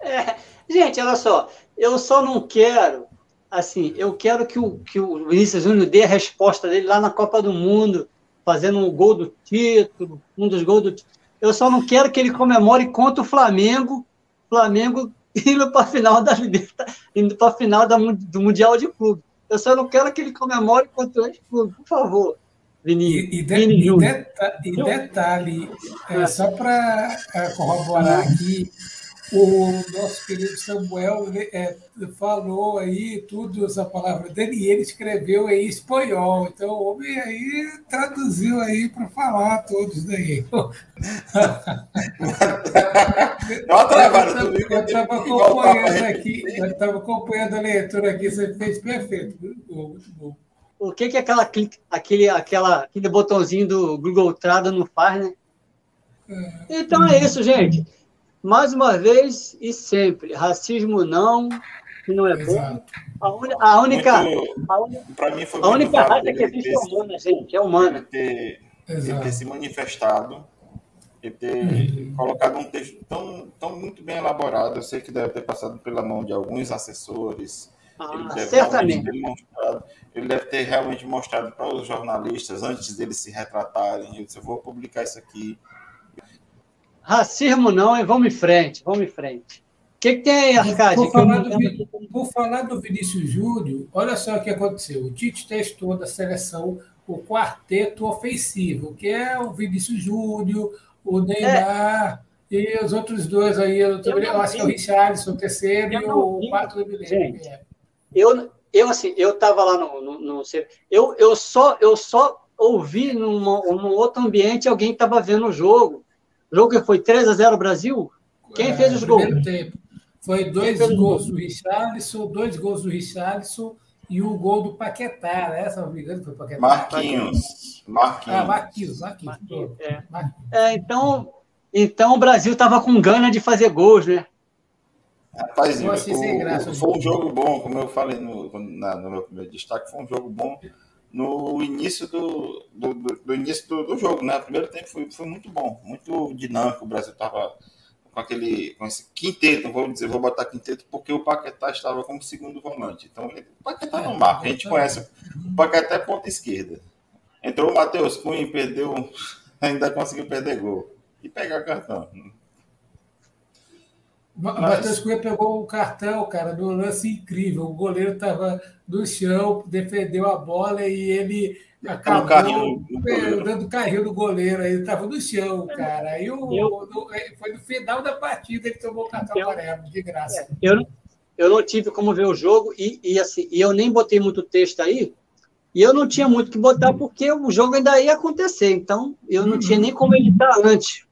É, gente, olha só, eu só não quero, assim, eu quero que o, que o Vinícius Júnior dê a resposta dele lá na Copa do Mundo, fazendo um gol do título, um dos gols do título. Eu só não quero que ele comemore contra o Flamengo, Flamengo indo para a final da indo para a final da, do Mundial de Clube. Eu só não quero que ele comemore contra o clube, por favor. Vinícius. E, e, de, e, deta, e detalhe, é, só para é, corroborar aqui, o nosso querido Samuel é, falou aí tudo, essa palavra dele, e ele escreveu em espanhol. Então, o homem aí traduziu aí para falar todos daí. eu estava acompanhando aqui, eu estava acompanhando a leitura aqui, você fez perfeito. Muito bom. O que, que aquela, aquele, aquela, aquele botãozinho do Google Trado não faz, né? É. Então é isso, gente mais uma vez e sempre, racismo não, que não é bom. A, un, a única. Para mim foi a única raça que existe é humana, gente, é humana. Ter, ele ter se manifestado e ter uhum. colocado um texto tão, tão muito bem elaborado. Eu sei que deve ter passado pela mão de alguns assessores. Ah, ele deve certamente. ele deve ter realmente mostrado para os jornalistas, antes deles se retratarem, eu disse, eu vou publicar isso aqui Racismo não, hein? Vamos em frente, vamos em frente. O que, que tem aí, Arcade? Por falar, do, falar do Vinícius Júnior, olha só o que aconteceu. O Tite testou da seleção o quarteto ofensivo, que é o Vinícius Júnior, o Neymar é. e os outros dois aí. Eu, eu, eu acho que é o Richardson, o terceiro, e o quarto do Gente, é. eu, eu, assim, eu estava lá no, no, no, eu, eu, só, eu só ouvi num outro ambiente alguém estava vendo o jogo. O jogo que foi 3 a 0 Brasil? Quem fez os gols? Tempo. Foi dois gols do Richarlison, dois gols do Richarlison e o gol do Paquetá, né? Se não me engano, foi Paquetá. Marquinhos. Marquinhos. Ah, Marquinhos, Marquinhos. Marquinhos, é. Marquinhos. É, então, então o Brasil estava com gana de fazer gols, né? Rapaz, o, o, foi um jogo bom, como eu falei no, na, no meu primeiro destaque, foi um jogo bom no início do, do, do, do início do, do, jogo, né? O primeiro tempo foi, foi muito bom, muito dinâmico. O Brasil estava com aquele com esse quinteto, vou dizer, vou botar quinteto porque o Paquetá estava como segundo volante. Então, o Paquetá não marca, a gente conhece. O Paquetá é ponta esquerda. Entrou o Matheus Cunha e perdeu, ainda conseguiu perder gol e pegar cartão. Mas... Matheus Cunha pegou o cartão, cara, no lance incrível. O goleiro estava no chão, defendeu a bola e ele acabou carrinho, dando carrinho do goleiro. Ele estava no chão, cara. Aí o, eu... foi no final da partida ele tomou o cartão eu... amarelo, de graça. É, eu, eu não tive como ver o jogo e, e, assim, e eu nem botei muito texto aí. E eu não tinha muito que botar porque o jogo ainda ia acontecer. Então, eu não uhum. tinha nem como editar antes.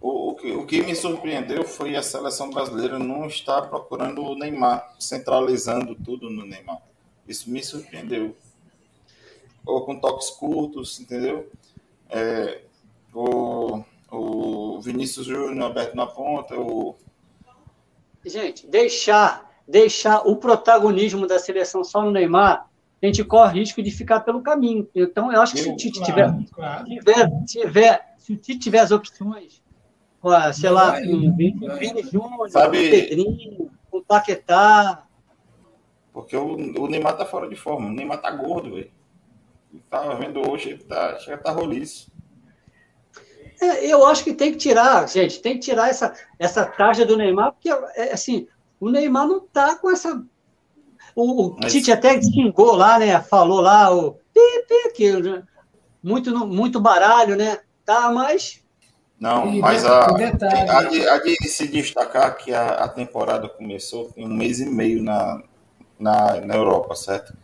O, o, que, o que me surpreendeu foi a seleção brasileira não estar procurando o Neymar, centralizando tudo no Neymar. Isso me surpreendeu. Ou com toques curtos, entendeu? É, o, o Vinícius Júnior aberto na ponta, o... Gente, deixar, deixar o protagonismo da seleção só no Neymar, a gente corre risco de ficar pelo caminho. Então, eu acho que se o Tite tiver, claro. tiver, tiver, se o Tite tiver as opções com, sei lá, com o Vini Júnior, Sabe... com o Pedrinho, com o Paquetá. Porque o, o Neymar tá fora de forma. O Neymar tá gordo, velho. Tava vendo hoje, ele tá, chega tá roliço. É, eu acho que tem que tirar, gente, tem que tirar essa, essa taxa do Neymar, porque, é, assim, o Neymar não tá com essa. O, o Mas... Tite até xingou lá, né? Falou lá o pi, pi, aquilo, né? muito, muito baralho, né? Tá, mas não, e mas a, a, de, a, de, se destacar que a, a, temporada começou tem um mês e meio na, na, na Europa, certo?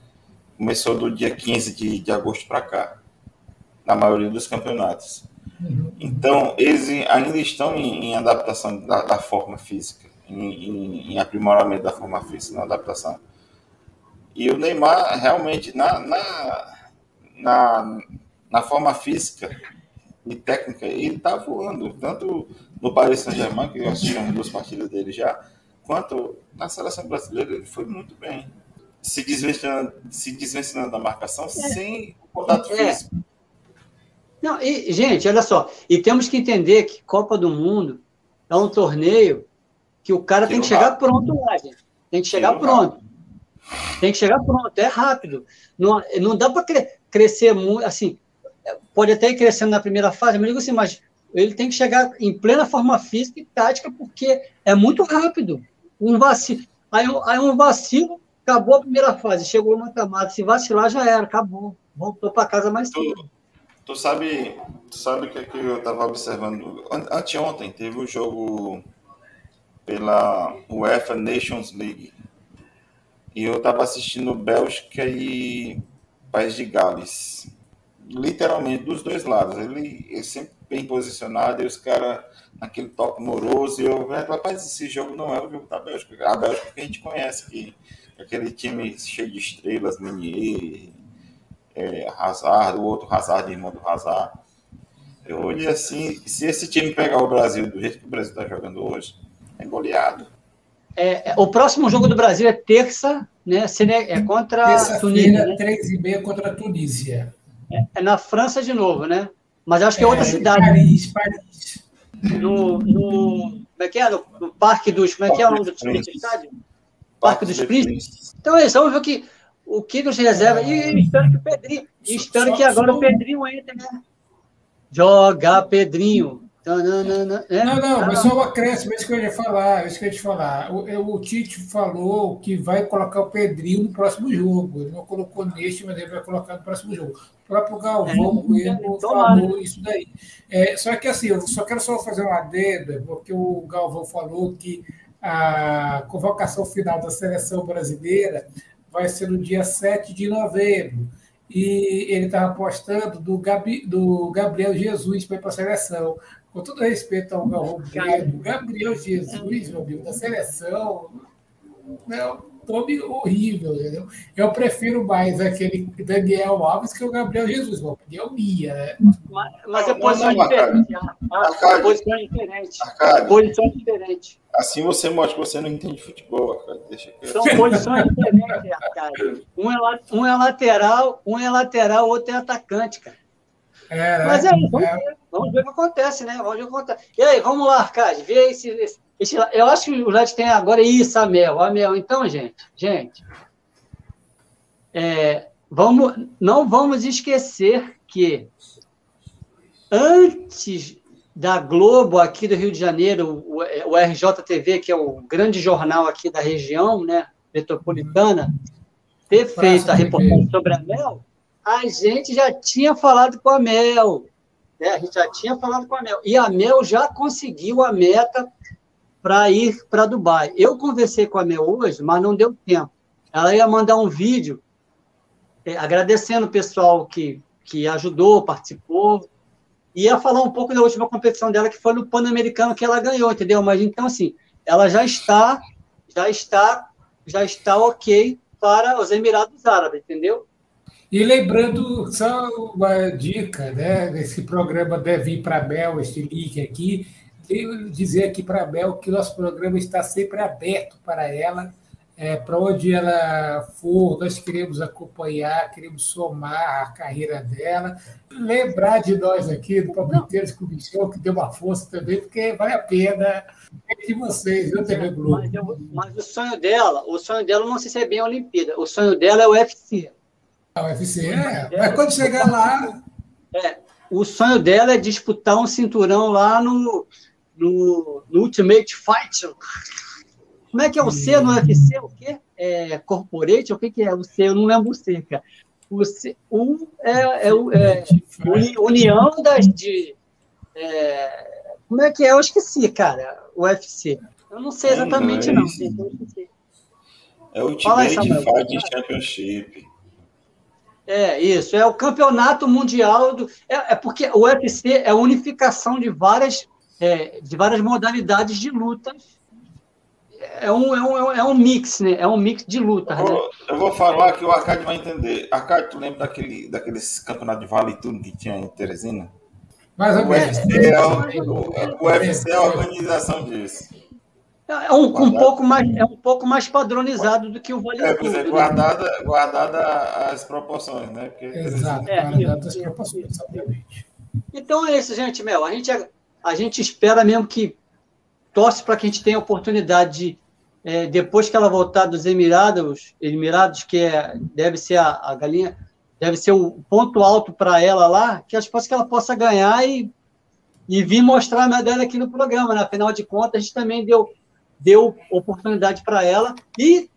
Começou do dia 15 de, de agosto para cá, na maioria dos campeonatos. Uhum. Então, eles ainda estão em, em adaptação da, da, forma física, em, em, em, aprimoramento da forma física, na adaptação. E o Neymar, realmente, na, na, na, na forma física, e técnica, ele tá voando, tanto no Paris Saint-Germain, que eu assisti duas partidas dele já, quanto na seleção brasileira, ele foi muito bem. Se desvencilhando, se desvencilhando da marcação é. sem contato é. físico. Não, e, gente, olha só, e temos que entender que Copa do Mundo é um torneio que o cara que tem que chegar rápido. pronto lá, gente. Tem que chegar que pronto. Rápido. Tem que chegar pronto, é rápido. Não, não dá para cre crescer muito, assim, pode até ir crescendo na primeira fase, mas digo assim, mas ele tem que chegar em plena forma física e tática, porque é muito rápido. Um vacilo, aí, aí um vacilo, acabou a primeira fase, chegou no camada, se vacilar já era, acabou. Voltou para casa mais cedo. Tu, tu, sabe, tu sabe que, que eu estava observando? Anteontem teve o um jogo pela UEFA Nations League. E eu estava assistindo Bélgica e País de Gales literalmente dos dois lados. Ele, é sempre bem posicionado e os caras naquele toque moroso. E eu, rapaz, esse jogo não é o jogo da Bélgica. A Bélgica que a gente conhece, que aquele time cheio de estrelas, Menier, é, Hazard, o outro Hazard, irmão do Hazard. Eu olhei assim, se esse time pegar o Brasil do jeito que o Brasil está jogando hoje, é goleado. É, é, o próximo jogo do Brasil é terça, né? É contra a Tunísia. Né? Três e meia contra a Tunísia. É, é, na França de novo, né? Mas acho que é outra é, cidade. Paris, Paris. No, no, como é que é? No, no Parque dos. Como é que é o nome do estádio? Parque dos Príncipes. Então é isso, vamos ver o que, o que nos reserva. E espero que o Pedrinho. espero que agora o Pedrinho entre, né? Joga Pedrinho. Não, não, não, é? não, não, mas só um acréscimo, é isso que eu ia falar, é isso que eu ia te falar. O, o, Tite falou que vai colocar o Pedrinho no próximo jogo. Ele não colocou neste, mas ele vai colocar no próximo jogo. O próprio Galvão é, falou isso daí. É, só que assim, eu só quero só fazer uma adenda, porque o Galvão falou que a convocação final da seleção brasileira vai ser no dia 7 de novembro. E ele estava apostando do, Gabi, do Gabriel Jesus para ir para a seleção. Com todo respeito ao Galvão Gabriel Jesus, meu amigo, da seleção, é nome horrível, entendeu? Eu prefiro mais aquele Daniel Alves que o Gabriel Jesus, uma opinião minha, né? Mas, mas é posição diferente. A posição é diferente. Posição diferente. Assim você mostra que você não entende futebol, cara. Deixa que... São posições diferentes, cara. Um é, um é lateral, um é lateral, outro é atacante, cara. É, né? Mas é vamos, é. vamos, ver o que acontece, né? Vamos ver o que acontece. E aí, vamos lá, Arcade, vê esse, esse, esse, Eu acho que o Led tem agora isso, a Mel. A Mel. Então, gente, gente, é, vamos, não vamos esquecer que antes da Globo aqui do Rio de Janeiro, o, o RJTV, que é o grande jornal aqui da região, né, metropolitana, ter feito a reportagem sobre a Mel, a gente já tinha falado com a Mel. Né? A gente já tinha falado com a Mel. E a Mel já conseguiu a meta para ir para Dubai. Eu conversei com a Mel hoje, mas não deu tempo. Ela ia mandar um vídeo é, agradecendo o pessoal que, que ajudou, participou, e ia falar um pouco da última competição dela, que foi no Pan-Americano que ela ganhou, entendeu? Mas então, assim, ela já está, já está, já está ok para os Emirados Árabes, entendeu? E lembrando, só uma dica, né? Esse programa deve ir para a Bel, esse link aqui. E dizer aqui para a Bel que nosso programa está sempre aberto para ela. É, para onde ela for, nós queremos acompanhar, queremos somar a carreira dela. Lembrar de nós aqui, do Palmeiras Comissão, que deu uma força também, porque vale a pena de vocês, viu, TV Globo? Mas, mas o sonho dela, o sonho dela não sei se é bem a Olimpíada, o sonho dela é o UFC. A UFC, é. Mas quando chegar lá. É, o sonho dela é disputar um cinturão lá no, no, no Ultimate Fight. Como é que é o C no UFC? O quê? É corporate? O que, que é o C? Eu não lembro o C, cara. O C o, é, é, é, é União das. De, é, como é que é? Eu esqueci, cara. O UFC. Eu não sei exatamente, não. não. É o Ultimate Fight Championship. É, isso. É o campeonato mundial do. É, é porque o UFC é a unificação de várias, é, de várias modalidades de lutas. É um, é, um, é um mix, né? É um mix de luta. Eu, né? eu vou falar que o Arcade vai entender. Arcade, tu lembra daquele, daqueles campeonatos de vale tudo que tinha em Teresina? Mas o UFC é, o, o UFC é a organização disso. É um, um, pouco mais, é um pouco mais padronizado do que o Vale é, Tudo. É, guardada, né? guardada as proporções, né? Porque, Exato, é, guardada as proporções, exatamente. Então é isso, gente, Mel. A gente, a gente espera mesmo que torce para que a gente tenha a oportunidade de, é, depois que ela voltar dos Emirados, Emirados, que é, deve ser a, a galinha, deve ser o ponto alto para ela lá, que, as, que ela possa ganhar e, e vir mostrar a medalha aqui no programa. Né? Afinal de contas, a gente também deu deu oportunidade para ela. E,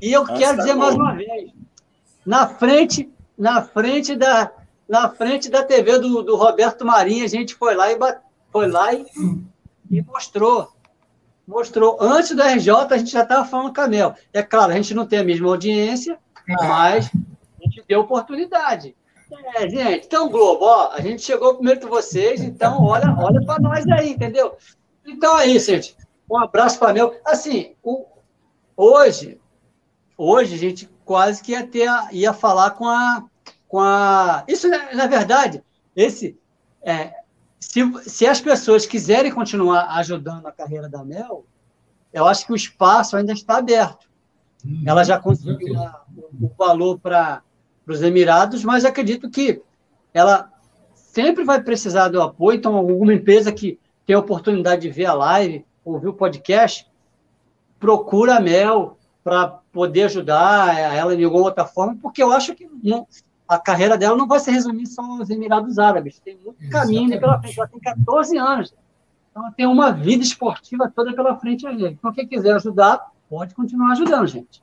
e eu Nossa, quero tá dizer bom. mais uma vez, na frente, na frente da, na frente da TV do, do Roberto Marinho, a gente foi lá e foi lá e, e mostrou. Mostrou. Antes do RJ, a gente já estava falando Camel. É claro, a gente não tem a mesma audiência, ah. mas a gente deu oportunidade. É, gente, então, Globo, ó, a gente chegou primeiro que vocês, então olha, olha para nós aí, entendeu? Então é isso, gente. Um abraço para Mel. Assim, o, hoje, hoje a gente quase que ia ter, ia falar com a, com a. Isso na verdade, esse, é, se, se as pessoas quiserem continuar ajudando a carreira da Mel, eu acho que o espaço ainda está aberto. Uhum. Ela já conseguiu o, o valor para os Emirados, mas acredito que ela sempre vai precisar do apoio. Então, alguma empresa que tem a oportunidade de ver a live, ouvir o podcast, procura a Mel para poder ajudar ela de alguma outra forma, porque eu acho que não, a carreira dela não vai se resumir só aos Emirados Árabes. Tem muito Exatamente. caminho pela frente. Ela tem 14 anos. Então, tem uma vida esportiva toda pela frente aí. Então, quem quiser ajudar, pode continuar ajudando, gente.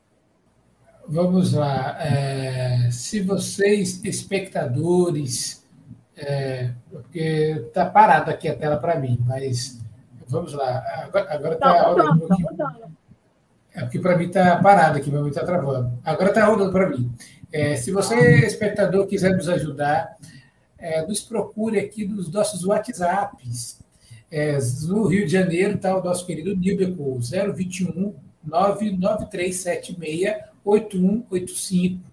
Vamos lá. É, se vocês, espectadores, é, porque está parado aqui a tela para mim, mas Vamos lá. Agora está tá rodando. Tá é porque para mim está parado aqui, para mim está travando. Agora está rodando para mim. É, se você, espectador, quiser nos ajudar, é, nos procure aqui nos nossos WhatsApps. É, no Rio de Janeiro está o nosso querido Nilbeco, 021 99376 8185.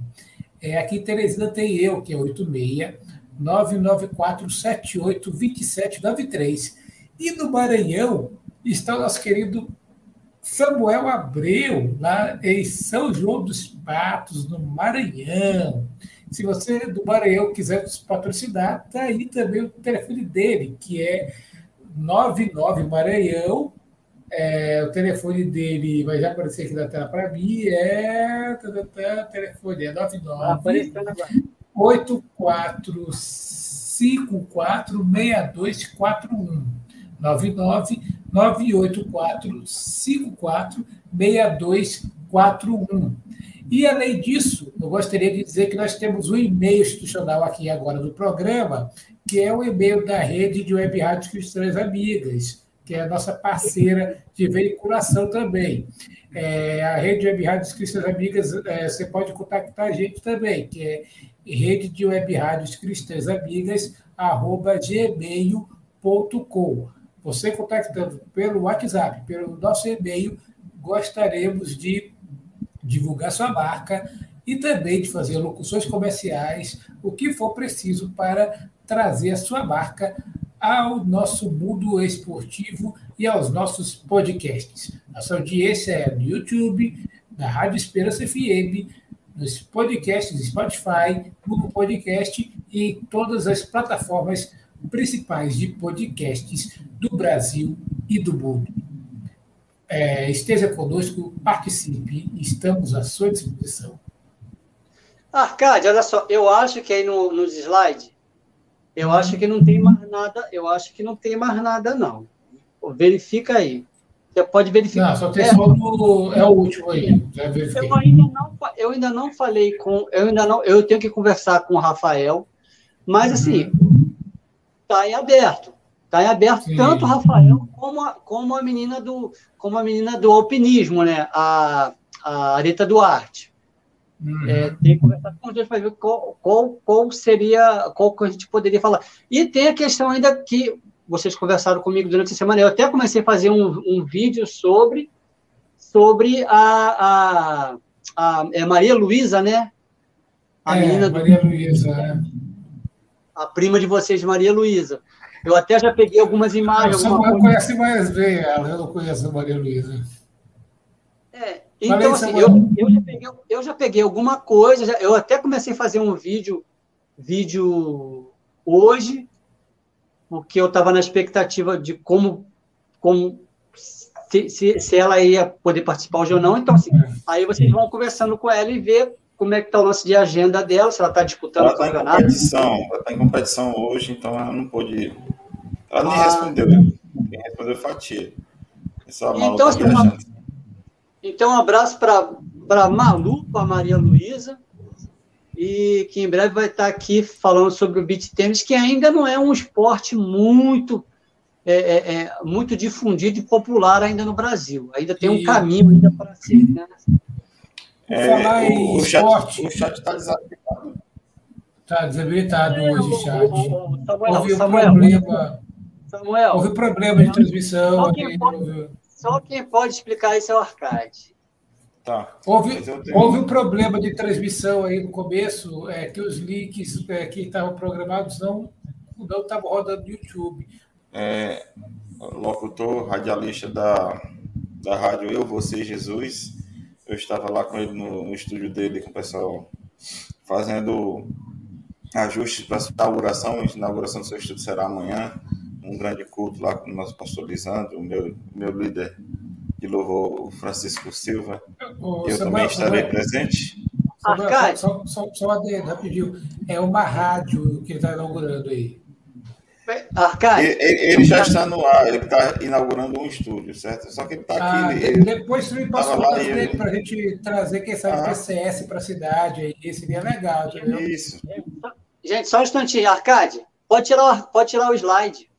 É, aqui em Teresina tem eu, que é 86 99478 2793. E no Maranhão está o nosso querido Samuel Abreu, lá em São João dos Patos, no Maranhão. Se você do Maranhão quiser nos patrocinar, está aí também o telefone dele, que é 99 Maranhão. É, o telefone dele vai já aparecer aqui na tela para mim. É. Tá, tá, tá, telefone é 99 8454 6241. 99 984 54 6241. E, além disso, eu gostaria de dizer que nós temos um e-mail institucional aqui agora do programa, que é o e-mail da rede de Web Rádios Cristãs Amigas, que é a nossa parceira de veiculação também. É, a rede de Web Rádios Cristãs Amigas, é, você pode contactar a gente também, que é rede de Web Rádios Cristãs Amigas, arroba gmail.com. Você contactando pelo WhatsApp, pelo nosso e-mail, gostaríamos de divulgar sua marca e também de fazer locuções comerciais, o que for preciso para trazer a sua marca ao nosso mundo esportivo e aos nossos podcasts. Nossa audiência é no YouTube, na Rádio Esperança FM, nos podcasts Spotify, Google Podcast e todas as plataformas principais de podcasts do Brasil e do mundo. É, esteja conosco, participe, estamos à sua disposição. Arcade, olha só, eu acho que aí no, nos slides, eu acho que não tem mais nada, eu acho que não tem mais nada, não. Verifica aí. Você pode verificar. Não, só tem é, só do, é o último aí. Eu ainda não, eu ainda não falei com, eu ainda não, eu tenho que conversar com o Rafael, mas assim, uhum está em aberto. Está em aberto Sim. tanto o Rafael como a, como a menina do como a menina do alpinismo, né? A, a Arita Duarte. Uhum. É, tem que conversar com os dois para ver qual, qual, qual seria, qual que a gente poderia falar. E tem a questão ainda que vocês conversaram comigo durante a semana. Eu até comecei a fazer um, um vídeo sobre, sobre a, a, a é Maria Luísa, né? A é, menina Maria do... Luísa, né? A prima de vocês, Maria Luísa. Eu até já peguei algumas imagens. Você não conhece mais bem ela, eu não conheço a Maria Luísa. É, então, assim, eu, eu, já peguei, eu já peguei alguma coisa, já, eu até comecei a fazer um vídeo, vídeo hoje, porque eu estava na expectativa de como, como se, se, se, ela ia poder participar hoje ou não. Então, assim, é. aí vocês vão conversando com ela e ver como é que está o lance de agenda dela, se ela está disputando ela tá em competição, ela está em competição hoje, então ela não pôde. Ela nem ah. respondeu, quem respondeu Fatia. então, tá assim, uma... então, um abraço para Malu, para Maria Luísa, e que em breve vai estar aqui falando sobre o beach tênis, que ainda não é um esporte muito é, é, é muito difundido e popular ainda no Brasil. Ainda tem um caminho ainda para ser. Né? É, falar em o, esporte. o chat está desabilitado. Está desabilitado hoje o chat. Samuel, houve Samuel, problema. Samuel, houve problema de transmissão. Só quem, pode, só quem pode explicar isso é o Arcade. Tá. Houve, houve um problema de transmissão aí no começo, é, que os links é, que estavam programados não não estavam rodando no YouTube. É, locutor, radialista da, da rádio Eu, Você, Jesus, eu estava lá com ele no, no estúdio dele, com o pessoal fazendo ajustes para a inauguração. A inauguração do seu estúdio será amanhã. Um grande culto lá com o nosso pastor Lisandro, o meu, meu líder de louvor, o Francisco Silva. Ô, eu também estarei presente. Só, só, só, só adendo, rapidinho. É uma rádio que ele está inaugurando aí. Arcade. Ele, ele, já está no ar, ele está inaugurando um estúdio, certo? Só que ele está ah, aqui. Ele, depois você me passa o dele para a gente trazer, quem sabe, ah. PCS para a cidade aí. Seria legal, entendeu? Isso. Gente, só um instantinho, Arcade. Pode tirar, pode tirar o slide.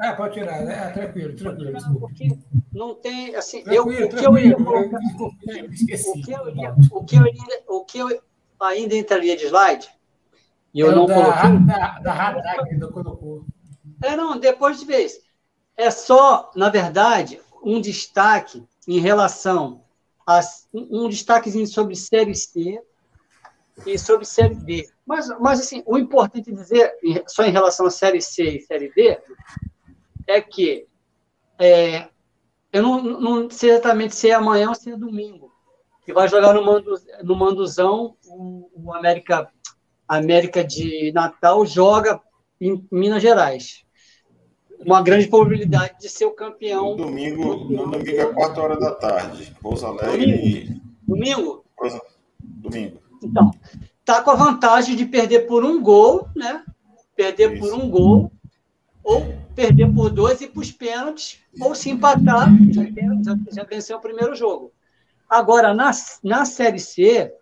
Ah, pode tirar, né? Ah, tranquilo, tranquilo. Porque não tem, assim, eu, o que eu ia o que eu ia, o que eu, eu ainda entraria de slide, e eu é não da, coloquei. Da, da, da, da, da, é, não, depois de vez. é só, na verdade, um destaque em relação a um destaquezinho sobre série C e sobre série D. Mas, mas assim, o importante dizer, só em relação à série C e série D, é que é, eu não, não sei exatamente se é amanhã ou se é domingo, que vai jogar no, Mando, no Manduzão, o, o América, América de Natal joga em Minas Gerais. Uma grande probabilidade de ser o campeão. No domingo, no domingo é 4 horas da tarde. Pouso Alegre. Domingo? Domingo? Domingo. Então, tá com a vantagem de perder por um gol, né? Perder Isso. por um gol, ou perder por dois e para os pênaltis, ou se empatar, já, já, já, venceu o primeiro jogo. Agora, na, na Série C,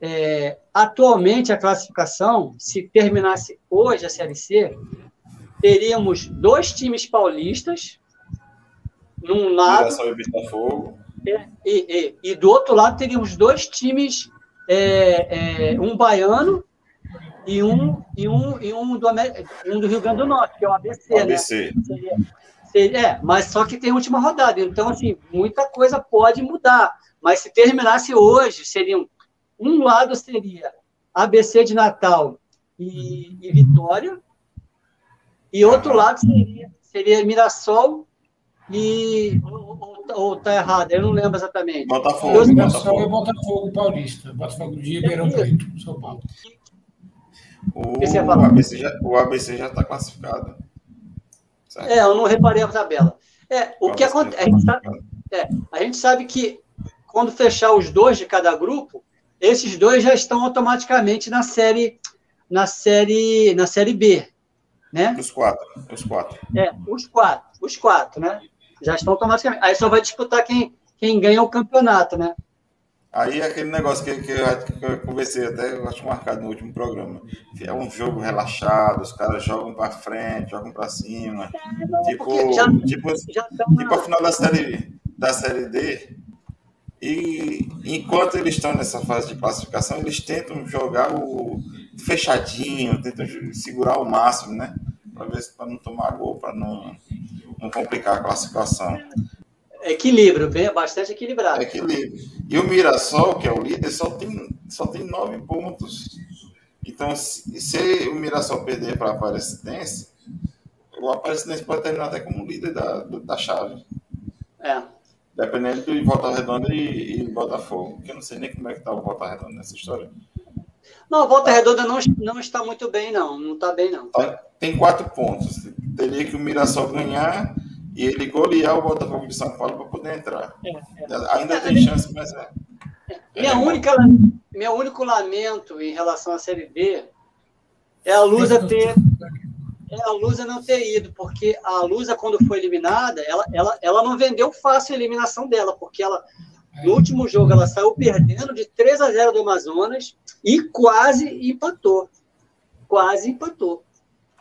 é, atualmente a classificação, se terminasse hoje a Série C, teríamos dois times paulistas, num lado. E, e, e, e, do outro lado teríamos dois times, é, é, um baiano e um, e um, e um, do, um do Rio Grande do Norte, que é o ABC. O ABC. Né? Seria, seria, é, mas só que tem última rodada. Então, assim, muita coisa pode mudar. Mas se terminasse hoje, seriam. Um lado seria ABC de Natal e, e Vitória, e outro lado seria, seria Mirassol e. Ou, ou tá errado, eu não lembro exatamente. Botafogo. Eu, Mirassol e Botafogo Paulista. Botafogo de Ribeirão Preto, São Paulo. O, o, ABC já, o ABC já está classificado. Certo? É, eu não reparei a tabela. É, o, o que acontece. A gente, sabe, é, a gente sabe que quando fechar os dois de cada grupo, esses dois já estão automaticamente na série na série na série B né? Os quatro, os quatro. É, os quatro, os quatro, né? Já estão automaticamente. Aí só vai disputar quem, quem ganha o campeonato, né? Aí é aquele negócio que, que, eu, que eu conversei até, eu acho marcado no último programa. É um jogo relaxado, os caras jogam para frente, jogam para cima. É, não, tipo, já, tipo, já tipo a final da série, da série D. E enquanto eles estão nessa fase de classificação, eles tentam jogar o, fechadinho, tenta segurar o máximo, né? Para ver se para não tomar gol, para não, não complicar a classificação. Equilíbrio, bem, bastante equilibrado. Equilíbrio. E o Mirassol, que é o líder, só tem, só tem nove pontos. Então, se, se o Mirassol perder para a Aparecidense, o Aparecidense pode terminar até como líder da, da chave. É. Dependendo de Volta Redonda e, e Botafogo. Que eu não sei nem como é que tá o Volta Redonda nessa história. Não, a Volta Redonda não, não está muito bem, não. Não está bem, não. Tem quatro pontos. Teria que o Mirassol ganhar e ele golear o Botafogo de São Paulo para poder entrar. É, é. Ainda é, tem chance, mas é. é minha única, meu único lamento em relação à Série B é a Lusa ter. É a Lusa não ter ido, porque a Lusa, quando foi eliminada, ela, ela, ela não vendeu fácil a eliminação dela, porque ela no último jogo, ela saiu perdendo de 3 a 0 do Amazonas e quase empatou. Quase empatou.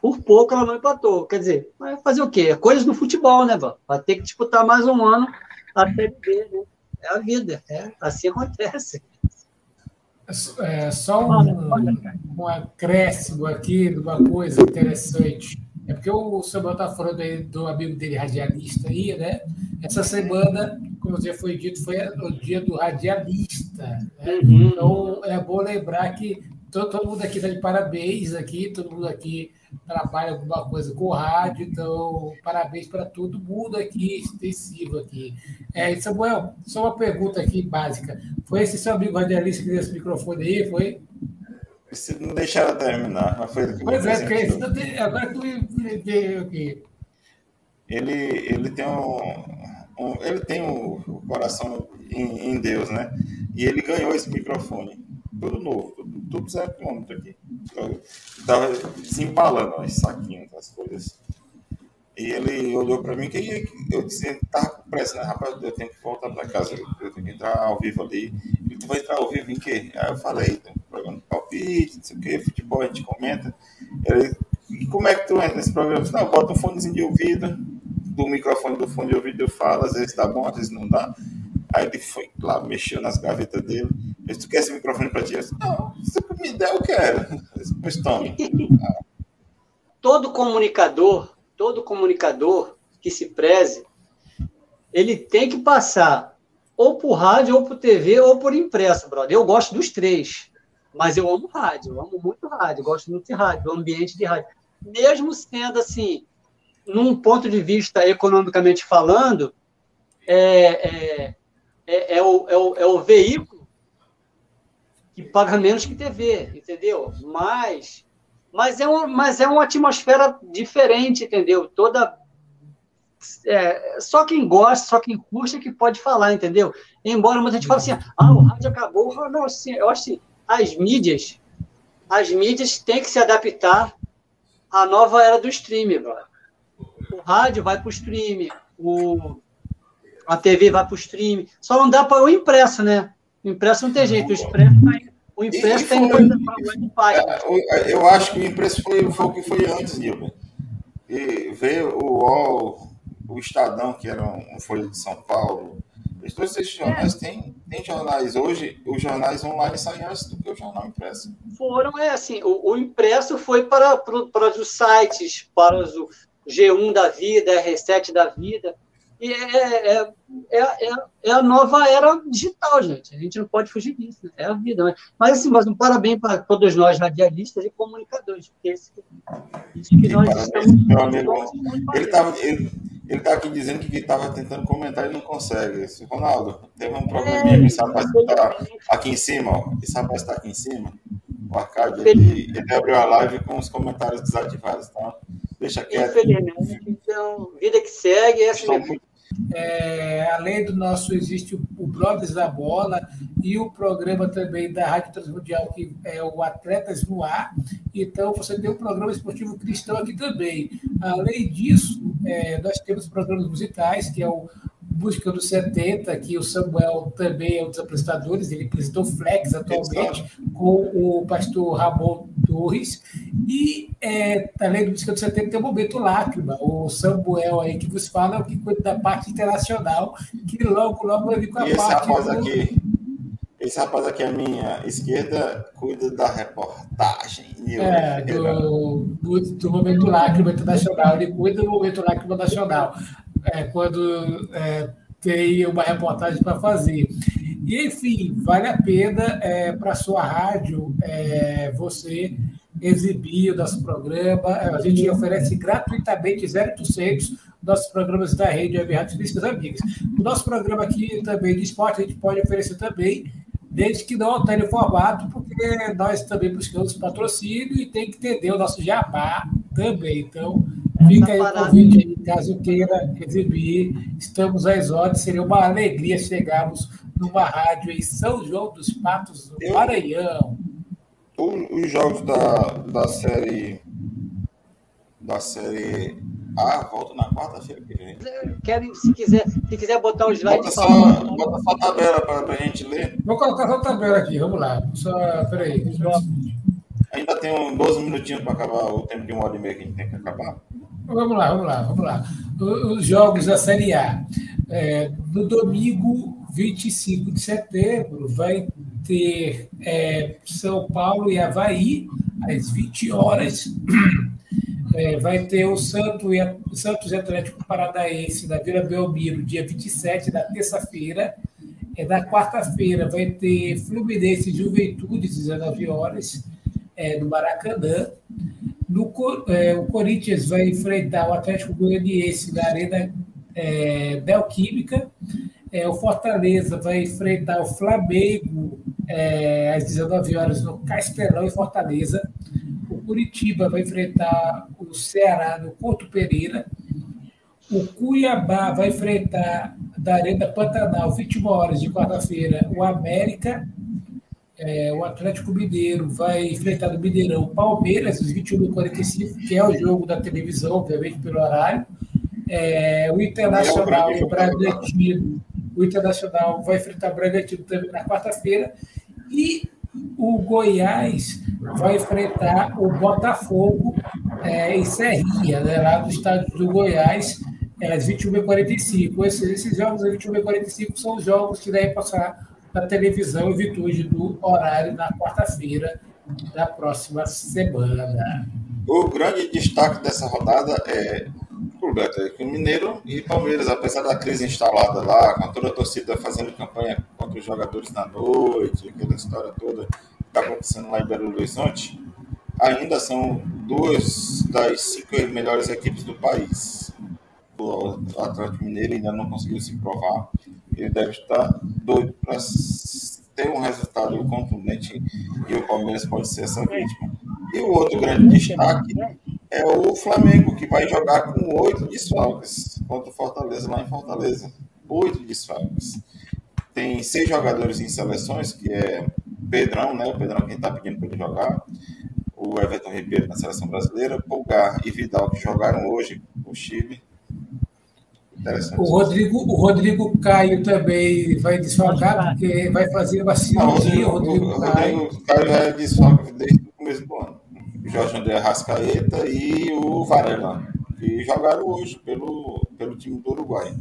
Por pouco ela não empatou. Quer dizer, vai fazer o quê? É coisas do futebol, né, Val? Vai ter que disputar mais um ano a Série B, né? É a vida. É, assim acontece. É, só um, um acréscimo aqui de uma coisa interessante. É porque o Samuel está falando aí do amigo dele radialista aí, né? Essa semana, como já foi dito, foi o dia do radialista. Né? Uhum. Então é bom lembrar que todo, todo mundo aqui está de parabéns aqui, todo mundo aqui trabalha alguma coisa com rádio, então parabéns para todo mundo aqui, extensivo aqui. É, Samuel, só uma pergunta aqui básica. Foi esse seu amigo radialista que deu esse microfone aí? Foi? Se não deixaram terminar, mas foi que Pois é, porque agora tu me veio aqui. Ele, ele tem um, ele tem o um, coração em, em, Deus, né? E ele ganhou esse microfone. Tudo novo, tudo, tudo zero quilômetro aqui. Estava desembalando os saquinhos, as coisas. E ele olhou para mim que eu disse, tá com pressa, né? Rapaz, eu tenho que voltar para casa, eu tenho que entrar ao vivo ali. E tu vai entrar ao vivo em quê? Aí eu falei, programa de palpite, não sei o quê, futebol a gente comenta. Ele, como é que tu entra nesse programa? Não, bota um fonezinho de ouvido, do microfone do fone de ouvido eu falo, às vezes dá bom, às vezes não dá. Aí ele foi lá, mexeu nas gavetas dele. Ele disse, tu quer esse microfone para ti? Eu disse, não, se me der, eu quero. Pois tome. Todo comunicador todo comunicador que se preze, ele tem que passar ou por rádio, ou por TV, ou por impresso, brother. Eu gosto dos três, mas eu amo rádio, eu amo muito rádio, gosto muito de rádio, do ambiente de rádio. Mesmo sendo assim, num ponto de vista economicamente falando, é, é, é, é, o, é, o, é o veículo que paga menos que TV, entendeu? Mas, mas, é, um, mas é uma atmosfera diferente, entendeu? Toda. É, só quem gosta, só quem curte que pode falar, entendeu? Embora muita gente fale assim, ah, o rádio acabou. Não, assim, eu acho assim, as mídias, as mídias têm que se adaptar à nova era do streaming, brother. O rádio vai para o streaming, o, a TV vai para o stream. Só não dá para o impresso, né? O impresso não tem jeito. O impresso tá o impresso tem coisa para é, Eu acho que o impresso foi, foi o que foi antes, Nilton. E ver o UOL, o Estadão, que era um Folha de São Paulo, jornais é. têm, têm jornais. Hoje, os jornais online saem antes do que o jornal impresso. Foram, é assim, o, o impresso foi para, para, para os sites, para os G1 da vida, R7 da vida. E é, é, é, é, é, a nova era digital, gente. A gente não pode fugir disso. Né? É a vida. Mas, mas assim, mas um parabéns para todos nós, radialistas e comunicadores, porque esse, isso que nós estamos. Meu amigo, ele estava ele, ele tá aqui dizendo que estava tentando comentar e não consegue. Ronaldo, teve um probleminha é, esse rapaz está aqui em cima, ó. Esse rapaz está aqui em cima. O Arcade, ele, ele abriu a live com os comentários desativados, tá? Deixa quieto. Infelizmente, então, vida que segue, essa é assim é, além do nosso, existe o, Brothers da Bola e o programa também da Rádio Transmundial, que é o Atletas no Ar. Então, você tem o programa esportivo cristão aqui também. Além disso, é, nós temos programas musicais, que é o Busca dos 70, que o Samuel também é um dos apresentadores, ele apresentou Flex atualmente, com o pastor Ramon Torres. E, é, além do Busca dos 70, tem o Momento Lágrima. O Samuel aí que vos fala é o que cuida da parte internacional, que logo, logo vai vir com a e parte. Esse rapaz, do... aqui, esse rapaz aqui à minha esquerda cuida da reportagem. É, do, do, do Momento Lágrima Internacional, ele cuida do Momento Lágrima Nacional é, quando é, tem uma reportagem para fazer. E, enfim, vale a pena é, para sua rádio é, você exibir o nosso programa. A gente oferece gratuitamente 0% nossos programas da rede Web Rádio Físicas Amigas. O nosso programa aqui também de esporte a gente pode oferecer também, desde que não altere o formato, porque nós também buscamos patrocínio e tem que entender o nosso jabá também. Então, Fica aí o convite aí, caso queira exibir. Estamos às ordens. Seria uma alegria chegarmos numa rádio em São João dos Patos, no Maranhão. Os jogos da, da série da série A voltam na quarta-feira que vem. Querem, se quiser, se quiser botar o slide bota só, bota só a tabela para a gente ler. Vou colocar só a tabela aqui, vamos lá. Só, peraí. Ainda tem 12 minutinhos para acabar o tempo de uma hora e meia que a gente tem que acabar. Vamos lá, vamos lá, vamos lá. Os jogos da Série A. É, no domingo 25 de setembro, vai ter é, São Paulo e Havaí, às 20 horas. É, vai ter o Santos e, Santos Atlético Paranaense na Vila Belmiro, dia 27, da terça-feira. É, na quarta-feira vai ter Fluminense e Juventude, 19 horas, é, no Maracanã. No, é, o Corinthians vai enfrentar o Atlético Goianiense na Arena é, Neoquímica. É, o Fortaleza vai enfrentar o Flamengo é, às 19 horas no Castelão, em Fortaleza. O Curitiba vai enfrentar o Ceará no Porto Pereira. O Cuiabá vai enfrentar da Arena Pantanal, 21 horas de quarta-feira, o América é, o Atlético Mineiro vai enfrentar no Mineirão Palmeiras, às 21h45, que é o jogo da televisão, obviamente, pelo horário. É, o Internacional e o Bragantino. O Internacional vai enfrentar o Bragantino também na quarta-feira. E o Goiás vai enfrentar o Botafogo é, em Serrinha, né, lá do estádio do Goiás, é, às 21h45. Esses, esses jogos às 21h45 são os jogos que devem passar da televisão em virtude do horário na quarta-feira da próxima semana. O grande destaque dessa rodada é o que o Mineiro e Palmeiras, apesar da crise instalada lá, com toda a torcida fazendo campanha contra os jogadores na noite, aquela história toda que está acontecendo lá em Belo Horizonte, ainda são duas das cinco melhores equipes do país. O Atlético Mineiro ainda não conseguiu se provar. Ele deve estar doido para ter um resultado contundente e o Palmeiras pode ser essa vítima. E o outro grande destaque é o Flamengo, que vai jogar com oito desfalques contra o Fortaleza, lá em Fortaleza. Oito desfalques. Tem seis jogadores em seleções, que é Pedrão, né? O Pedrão quem está pedindo para ele jogar. O Everton Ribeiro na seleção brasileira. Pulgar e Vidal, que jogaram hoje o Chile. O Rodrigo, o Rodrigo Caio também vai desfalcar, porque vai fazer uma cirurgia. o Rodrigo, o Rodrigo Caio já é desfalque desde o começo do ano. Jorge André Rascaeta e o Varela, que jogaram hoje pelo, pelo time do Uruguai.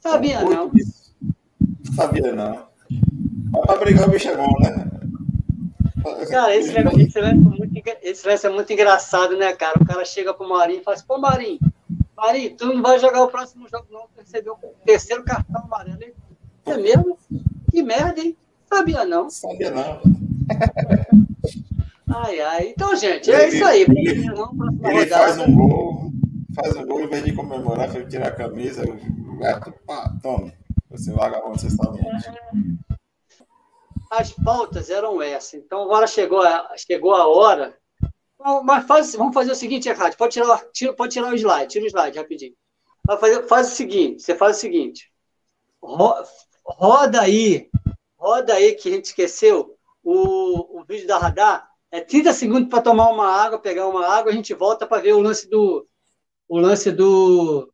Sabia então, não. Sabia não. Mas pra brigar o bicho é bom, né? Cara, esse lance, esse, lance é muito, esse lance é muito engraçado, né, cara? O cara chega pro Marinho e fala assim, pô, Marinho, Marinho, tu não vai jogar o próximo jogo, não. Recebeu o terceiro cartão amarelo. É mesmo? Que merda, hein? Sabia não. Sabia não. Ai, ai. Então, gente, é isso aí. Ele, ele faz um gol, faz um gol, em vez de comemorar, foi tirar a camisa, o gato, pá, tome. Você mão, você está longe. As pautas eram essas. Então, agora chegou a, chegou a hora. Mas faz, vamos fazer o seguinte, Ricardo. Pode tirar, tira, pode tirar o slide, tira o slide rapidinho. Fazer, faz o seguinte: você faz o seguinte. Ro, roda aí, roda aí que a gente esqueceu o, o vídeo da radar é 30 segundos para tomar uma água, pegar uma água, a gente volta para ver o lance do. O lance do.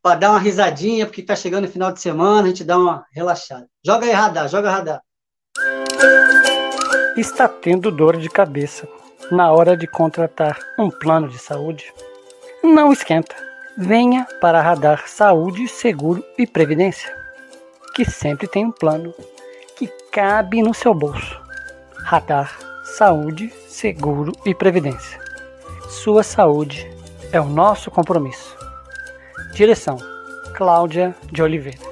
Para dar uma risadinha, porque está chegando o final de semana, a gente dá uma relaxada. Joga aí, radar, joga radar. Está tendo dor de cabeça na hora de contratar um plano de saúde? Não esquenta. Venha para Radar Saúde, Seguro e Previdência, que sempre tem um plano que cabe no seu bolso. Radar Saúde, Seguro e Previdência. Sua saúde é o nosso compromisso. Direção: Cláudia de Oliveira.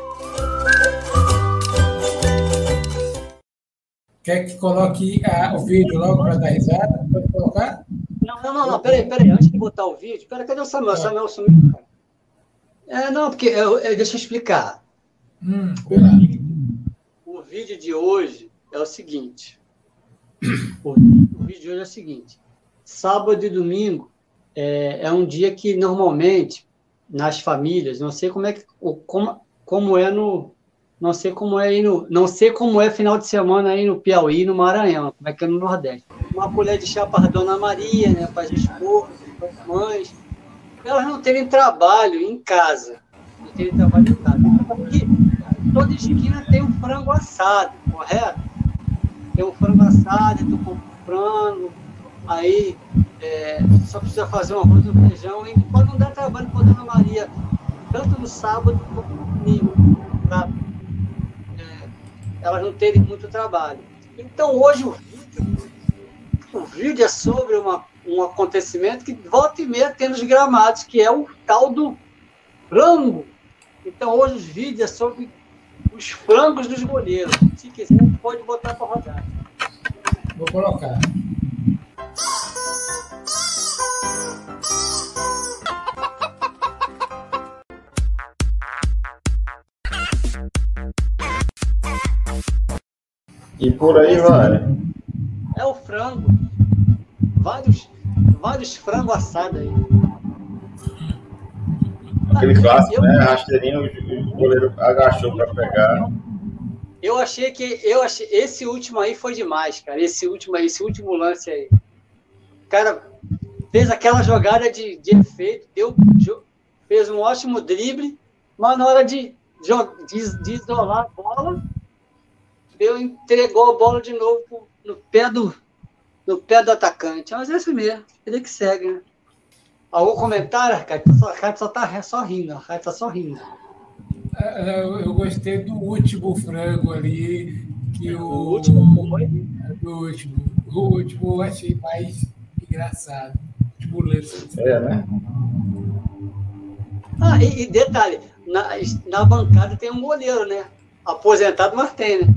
Quer que coloque ah, o vídeo logo para dar risada? Pode colocar? Não, não, não, não, peraí, peraí. Antes de botar o vídeo, peraí, cadê o Samuel? É. Samuel sumiu. É, não, porque eu, eu, deixa eu explicar. Hum, o, vídeo, o vídeo de hoje é o seguinte. O, o vídeo de hoje é o seguinte: sábado e domingo é, é, um dia que normalmente nas famílias, não sei como é que, como, como é no, não sei como é aí no, não sei como é final de semana aí no Piauí, no Maranhão, como é que é no Nordeste. Uma colher de chá para a Dona Maria, né, para as esposas, para as mães, elas não terem trabalho em casa, não terem trabalho em casa. Aqui, toda esquina tem um frango assado, correto? tem um frango assado, tu compra frango, aí é, só precisa fazer um arroz e um feijão, e pode não dar trabalho para a Dona Maria, tanto no sábado quanto no domingo, elas não terem muito trabalho. Então hoje o vídeo, o vídeo é sobre uma, um acontecimento que volta e meia tem nos gramados, que é o tal do frango. Então hoje os vídeos é sobre os frangos dos goleiros. Se quiser, pode botar para rodar. Vou colocar. E por aí vai. É o frango. Vários, vários frangos assados aí. Aquele clássico, né? Rasteirinho, o goleiro agachou para pegar. Eu achei que eu achei esse último aí foi demais, cara. Esse último aí, esse último lance aí. O cara fez aquela jogada de, de efeito, deu, fez um ótimo drible, mas na hora de, de, de isolar a bola, deu, entregou a bola de novo no pé do, no pé do atacante. Mas é assim mesmo, ele que segue, né? Algum comentário, Ricardo? A Ricardo só tá só rindo, a Ricardo tá só rindo. É, eu gostei do último frango ali. Que o, o último foi? Do último. O último eu achei mais engraçado. O último lance. É, né? Ah, e, e detalhe, na, na bancada tem um goleiro, né? Aposentado, mas tem, né?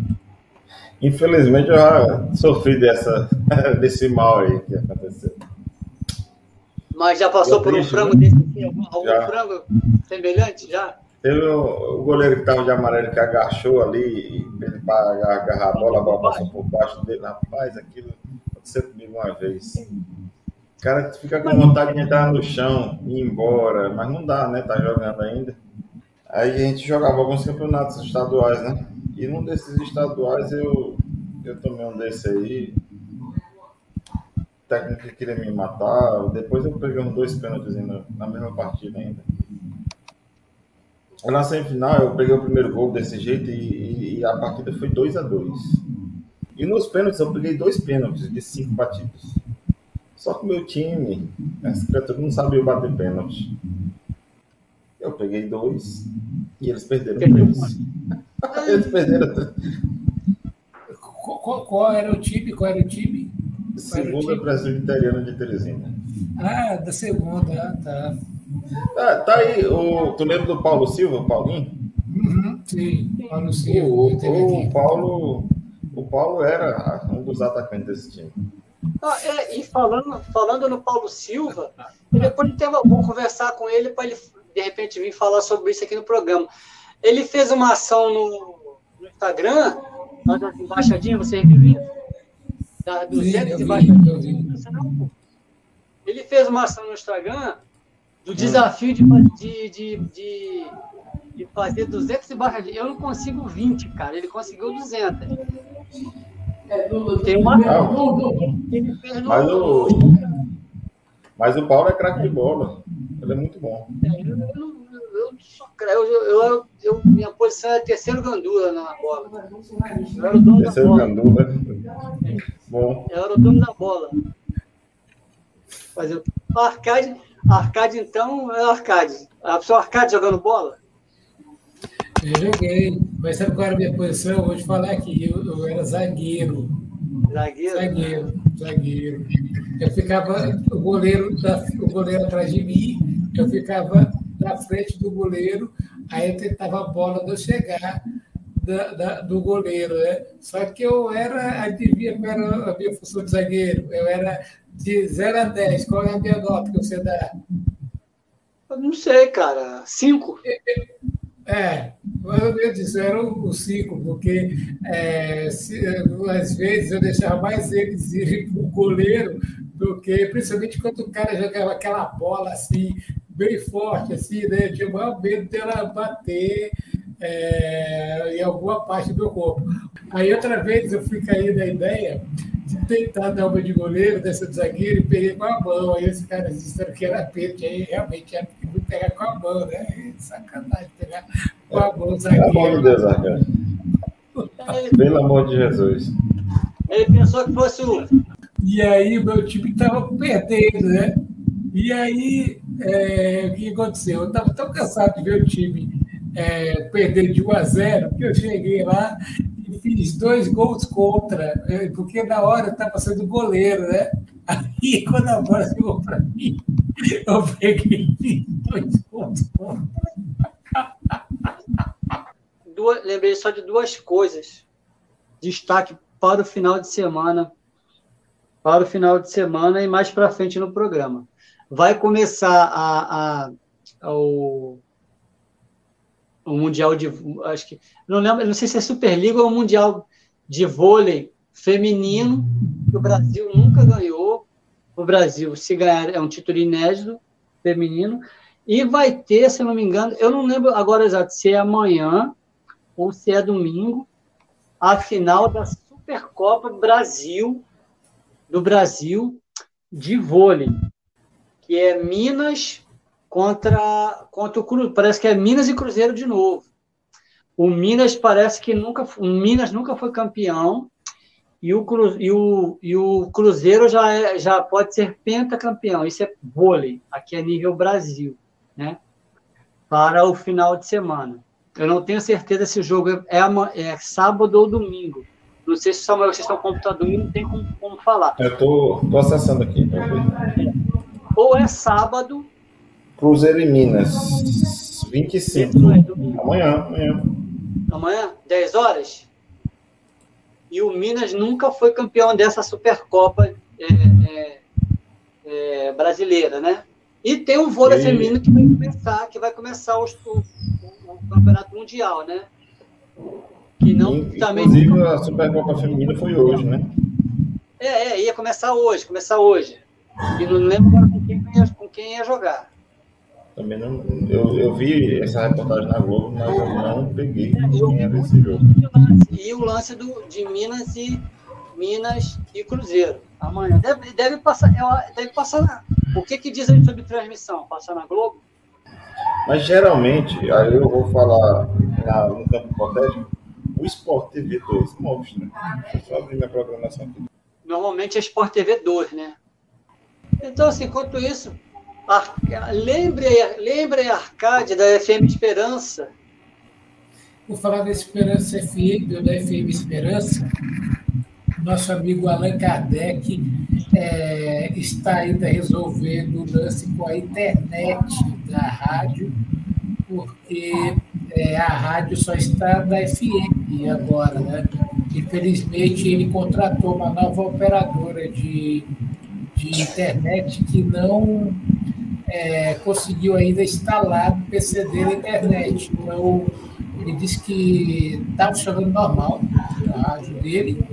Infelizmente eu já sofri dessa, desse mal aí que aconteceu. Mas já passou por um frango né? desse algum, algum frango semelhante já? Teve o, o goleiro que estava de amarelo que agachou ali, ele para agarrar a bola, a bola passou por baixo dele. Rapaz, aquilo aconteceu comigo uma vez. O cara fica com vontade de entrar no chão e ir embora, mas não dá, né? Tá jogando ainda. Aí a gente jogava alguns campeonatos estaduais, né? E num desses estaduais eu, eu tomei um desse aí. O técnico queria me matar. Depois eu peguei uns dois pênaltis na mesma partida ainda. Na semifinal eu peguei o primeiro gol desse jeito e, e a partida foi 2 a 2 E nos pênaltis eu peguei dois pênaltis de cinco batidos. Só que o meu time, essa criatura não sabia bater pênalti. Eu peguei dois e eles perderam três. eles perderam Qual, qual, era o time? Qual era o time? segunda Brasil Italiano de Teresina. Ah, da segunda, ah, tá. Ah, tá aí, o, tu lembra do Paulo Silva, o Paulinho? Uhum, sim, Paulo Silva. O, o, Paulo, o Paulo era um dos atacantes desse time. Ah, é, e falando, falando no Paulo Silva, depois de vou conversar com ele para ele de repente vir falar sobre isso aqui no programa. Ele fez uma ação no, no Instagram, lá das embaixadinhas, você viu isso? Da, 200 embaixadinhas. Ele fez uma ação no Instagram do desafio de, de, de, de, de fazer 200 embaixadinhas. Eu não consigo 20, cara. Ele conseguiu 200. Tem uma. Mas, o, mas o Paulo é craque de bola. Ele é muito bom. É, eu, eu, sou eu, eu, eu, minha posição é terceiro gandula na bola. Eu era o dono terceiro da bola. gandula. Bom. Eu era o dono da bola. Fazer o arcade, arcade então é arcade. A pessoa arcade jogando bola? Eu joguei, mas sabe qual era a minha posição? Eu vou te falar aqui, eu, eu era zagueiro. Zagueiro? Zagueiro, zagueiro. Eu ficava, o goleiro, da, o goleiro atrás de mim, eu ficava na frente do goleiro, aí eu tentava a bola não chegar da, da, do goleiro, né? Só que eu era, adivinha qual era a minha função de zagueiro? Eu era de 0 a 10. Qual é a minha nota que você dá? Eu não sei, cara. 5? É, eu ia dizer era o 5, porque é, se, às vezes eu deixava mais eles irem para o goleiro do que, principalmente quando o cara jogava aquela bola assim, bem forte, assim, né? Eu tinha o maior medo dela bater é, em alguma parte do corpo. Aí outra vez eu fui cair da ideia de tentar dar uma de goleiro dessa de zagueiro e peguei com a mão. Aí esse cara disseram que era pênalti, aí realmente era que pegar com a mão, né? Sacanagem pegar com a mão zagueiro. Pelo amor de Deus, zagueiro. Pelo amor de Jesus. Ele pensou que fosse o. E aí o meu time estava perdendo, né? E aí, é, o que aconteceu? Eu estava tão cansado de ver o time é, perder de 1 a 0 que eu cheguei lá e fiz dois gols contra, é, porque na hora eu estava sendo goleiro, né? Aí, quando a bola chegou para mim, eu peguei fiz dois gols contra. Duas, lembrei só de duas coisas. Destaque para o final de semana. Para o final de semana e mais para frente no programa. Vai começar a, a, o, o Mundial de. Acho que. Não lembro, não sei se é Superliga ou Mundial de Vôlei Feminino, que o Brasil nunca ganhou. O Brasil, se ganhar, é um título inédito feminino. E vai ter, se não me engano, eu não lembro agora exato se é amanhã ou se é domingo, a final da Supercopa Brasil, do Brasil, de vôlei, que é Minas contra, contra o Cruzeiro. Parece que é Minas e Cruzeiro de novo. O Minas parece que nunca, o Minas nunca foi campeão e o, Cru, e o, e o Cruzeiro já, é, já pode ser pentacampeão. Isso é vôlei, aqui é nível Brasil, né? Para o final de semana. Eu não tenho certeza se o jogo é, é, é sábado ou domingo. Não sei se Samuel, vocês estão com computador e não tem como, como falar. Eu tô acessando aqui. Ou é sábado, Cruzeiro e Minas. 25. Amanhã, amanhã. Amanhã, 10 horas? E o Minas nunca foi campeão dessa Supercopa é, é, é, brasileira, né? E tem um vôlei e... feminino que vai começar, que vai começar o, o, o campeonato mundial, né? Que não Inclusive, também. a Supercopa Feminina foi hoje, né? É, é, ia começar hoje, começar hoje. E não lembro agora com quem ia, com quem ia jogar. Também não. Eu, eu vi essa reportagem na Globo, mas eu não peguei quem era esse jogo. E o lance do, de Minas e Minas e Cruzeiro. Amanhã. Deve, deve passar. Deve passar. O que, que diz aí sobre transmissão? Passar na Globo? Mas geralmente, aí eu vou falar na, no campo hipotético, o Sport TV 2 mostra. Deixa eu só abrir minha programação aqui. Normalmente é Sport TV 2, né? Então, assim, enquanto isso, lembre, lembre a Arcade da FM Esperança. Vou falar da Esperança FM, da FM Esperança, nosso amigo Allan Kardec é, está ainda resolvendo o lance com a internet da rádio, porque é, a rádio só está na FM agora, né? Infelizmente, ele contratou uma nova operadora de, de internet que não é, conseguiu ainda instalar no PC dele a internet. Então, ele disse que está funcionando normal a rádio dele,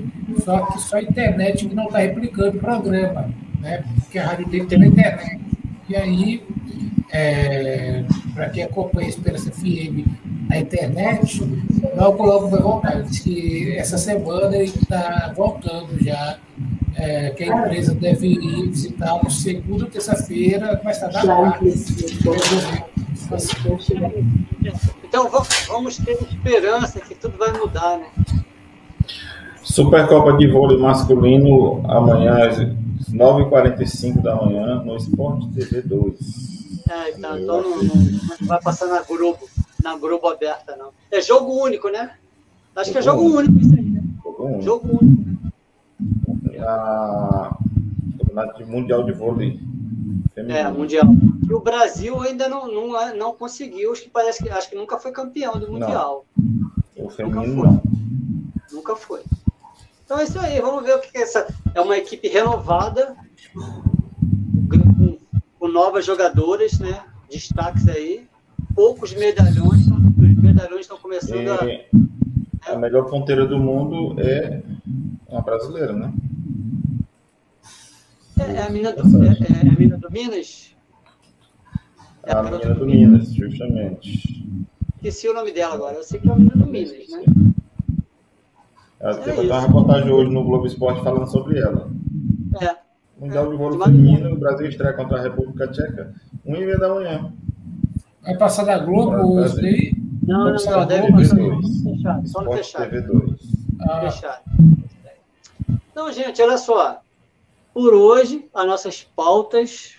só que só a internet não está replicando o programa, né? porque a rádio dele tem na internet. E aí, é, para quem acompanha a Esperança FM na internet, logo, logo vai voltar. Ele disse que essa semana ele está voltando já, é, que a empresa deve ir visitá-lo segunda ou terça-feira, mas está na quarta. Então vamos ter esperança que tudo vai mudar, né? Supercopa de vôlei masculino amanhã às 9h45 da manhã no Sport TV 2. É, então, então não, não, não, vai passar na Globo, na Globo aberta, não. É jogo único, né? Acho que é jogo único isso aí, né? Jogo único. Jogo único. A... Campeonato Mundial de Vôlei Feminino. É, Mundial. E o Brasil ainda não, não, não conseguiu, acho que parece que acho que nunca foi campeão do Mundial. Não. O feminino nunca foi. Não. Nunca foi. Então é isso aí, vamos ver o que é essa. É uma equipe renovada, com, com novas jogadoras, né? Destaques aí. Poucos medalhões, os medalhões estão começando e a. A melhor ponteira do mundo é uma brasileira, né? É, é a mina do, é, é a mina do Minas? É a, a mina do Minas, justamente. Esqueci o nome dela agora. Eu sei que é a mina do Minas, né? Ela é teve uma reportagem hoje no Globo Esporte falando sobre ela. É. Mundial é. de vôlei feminino, o Brasil estreia contra a República Tcheca, 1 e meia da manhã. Vai passar da Globo hoje aí? Não, não, não, deve passar. Fechado, só no fechado. TV 2. Ah. Fechado. Então, gente, olha só. Por hoje, as nossas pautas.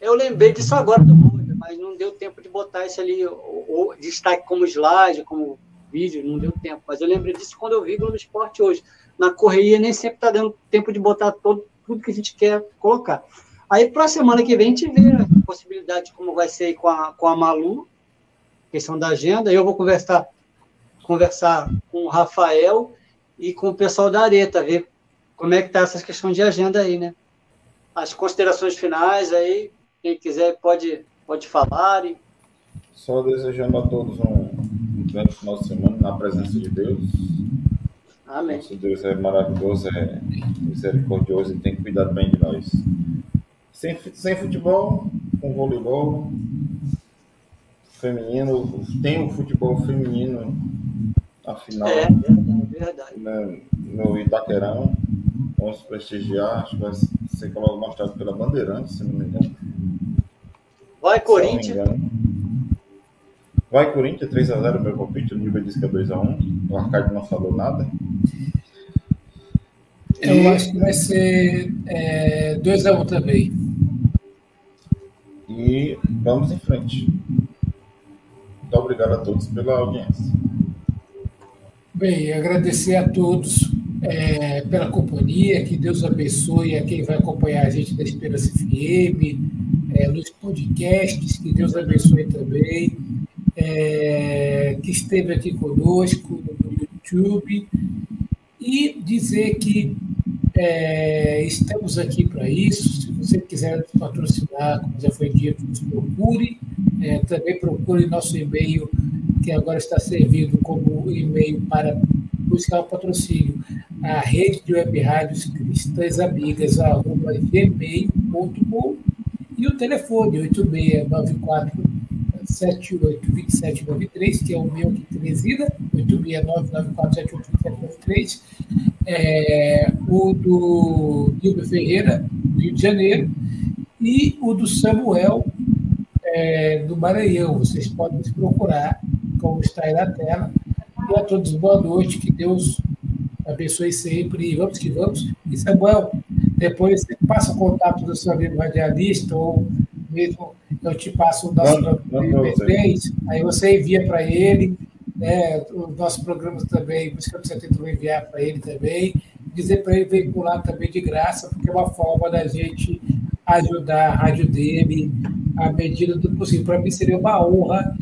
Eu lembrei disso agora do Roda, mas não deu tempo de botar isso ali, o, destaque como slide, como vídeo, não deu tempo. Mas eu lembrei disso quando eu vi no Esporte hoje. Na correria nem sempre está dando tempo de botar todo, tudo que a gente quer colocar. Aí, para a semana que vem, a gente vê a possibilidade de como vai ser com a, com a Malu, questão da agenda. Eu vou conversar, conversar com o Rafael e com o pessoal da Areta, ver como é que está essa questão de agenda aí, né? As considerações finais aí, quem quiser pode, pode falar. E... Só desejando a todos um grande final de semana na presença de Deus. Amém. Nosso Deus é maravilhoso, é misericordioso e tem cuidado bem de nós. Sem, sem futebol, com voleibol feminino, tem o futebol feminino na final. É, verdade, verdade. No, no Itaquerão. Vamos prestigiar, acho que vai ser mostrado pela Bandeirante, se não me engano. Vai, Corinthians. Vai Corinthians, 3x0 meu palpite, o nível diz que é 2x1. O Arcade não falou nada. Eu e... acho que vai ser é, 2x1 também. E vamos em frente. Muito obrigado a todos pela audiência. Bem, agradecer a todos é, pela companhia, que Deus abençoe a quem vai acompanhar a gente da Esperança FM. É, nos podcasts, que Deus abençoe também, é, que esteve aqui conosco no YouTube, e dizer que é, estamos aqui para isso. Se você quiser patrocinar, como já foi dito, nos procure. É, também procure nosso e-mail, que agora está servindo como e-mail para buscar o patrocínio. A rede de web rádios cristãs amigas, arroba gmail.com e o telefone 8694 782793, que é o meu aqui de Teresina, 86994782793, é, o do Gilber Ferreira, do Rio de Janeiro, e o do Samuel, é, do Maranhão. Vocês podem nos procurar, como está aí na tela. E a todos boa noite, que Deus abençoe sempre. Vamos que vamos. E Samuel, depois você passa o contato do seu amigo radialista ou mesmo eu te passo o nosso programa aí você envia para ele, né, os nossos programas também, por isso que você tentou enviar para ele também, dizer para ele veicular também de graça, porque é uma forma da gente ajudar a rádio dele à medida do possível. Para mim seria uma honra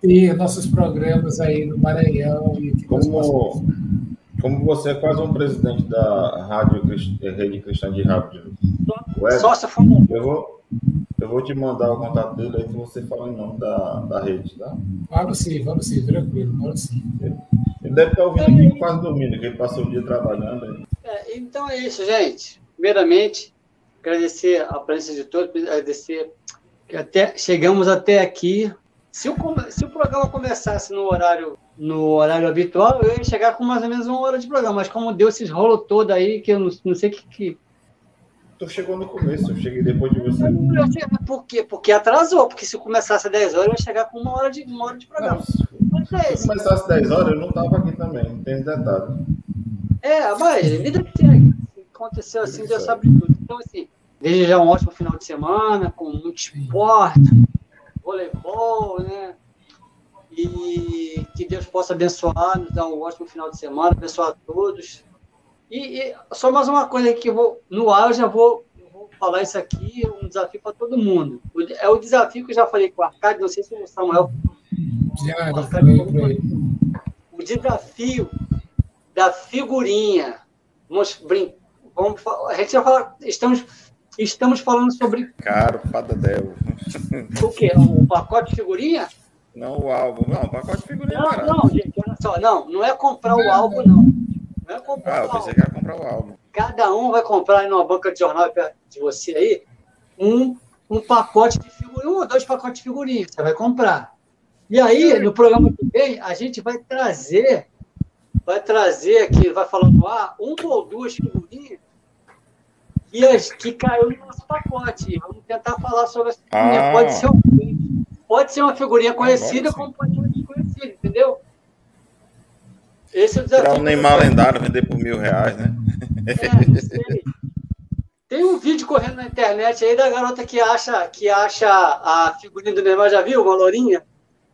ter nossos programas aí no Maranhão. E como, como você é quase um presidente da Rádio Rede Cristã de Rádio, Sócio fundador. Eu vou, eu vou te mandar o contato dele aí para você falar em nome da, da rede, tá? Vamos sim, vamos sim, tranquilo, vamos sim. Ele deve estar ouvindo aqui quase dormindo, que ele passou o dia trabalhando. Aí. É, então é isso, gente. Primeiramente, agradecer a presença de todos, agradecer que até chegamos até aqui. Se o, se o programa começasse no horário no horário habitual, eu ia chegar com mais ou menos uma hora de programa, mas como deu esses rolos todo aí, que eu não, não sei o que, que Tu chegou no começo, eu cheguei depois de você. Por quê? Porque atrasou, porque se começasse às 10 horas, eu ia chegar com uma hora de, uma hora de programa. Não, se começasse às 10 horas, eu não estava aqui também, não tem detalhe. É, mas vida que segue. Aconteceu assim, Deus sabe tudo. Então, assim, desejar um ótimo final de semana, com muito esporte, voleibol, né? E que Deus possa abençoar, nos dar um ótimo final de semana, abençoar a todos. E, e, só mais uma coisa que eu vou, no ar eu já vou, eu vou falar isso aqui, um desafio para todo mundo. É o desafio que eu já falei com o Arcade, não sei se o Samuel. Já, o, Arcade, o desafio da figurinha. Vamos brincar. Vamos, a gente já fala, estamos, estamos falando sobre. Caro, padadelo. O quê? O pacote de figurinha? Não, o álbum. Não, o pacote de figurinha. Não, não, gente, olha só. Não, não é comprar o álbum, não. Não é comprar ah, eu pensei que ia comprar o álbum. Cada um vai comprar numa banca de jornal perto de você aí um, um pacote de figurinha, um ou dois pacotes de figurinha. Você vai comprar. E aí, no programa que vem, a gente vai trazer, vai trazer aqui, vai falando no ar, um ou duas figurinhas que, que caiu no nosso pacote. Vamos tentar falar sobre essa figurinha. Ah. Pode, ser um, pode ser uma figurinha conhecida, como pode ser uma desconhecida, entendeu? Esse é o desafio. Tirar um Neymar lendário, vender por mil reais, né? É, Tem um vídeo correndo na internet aí da garota que acha, que acha a figurinha do Neymar, já viu? Uma lourinha?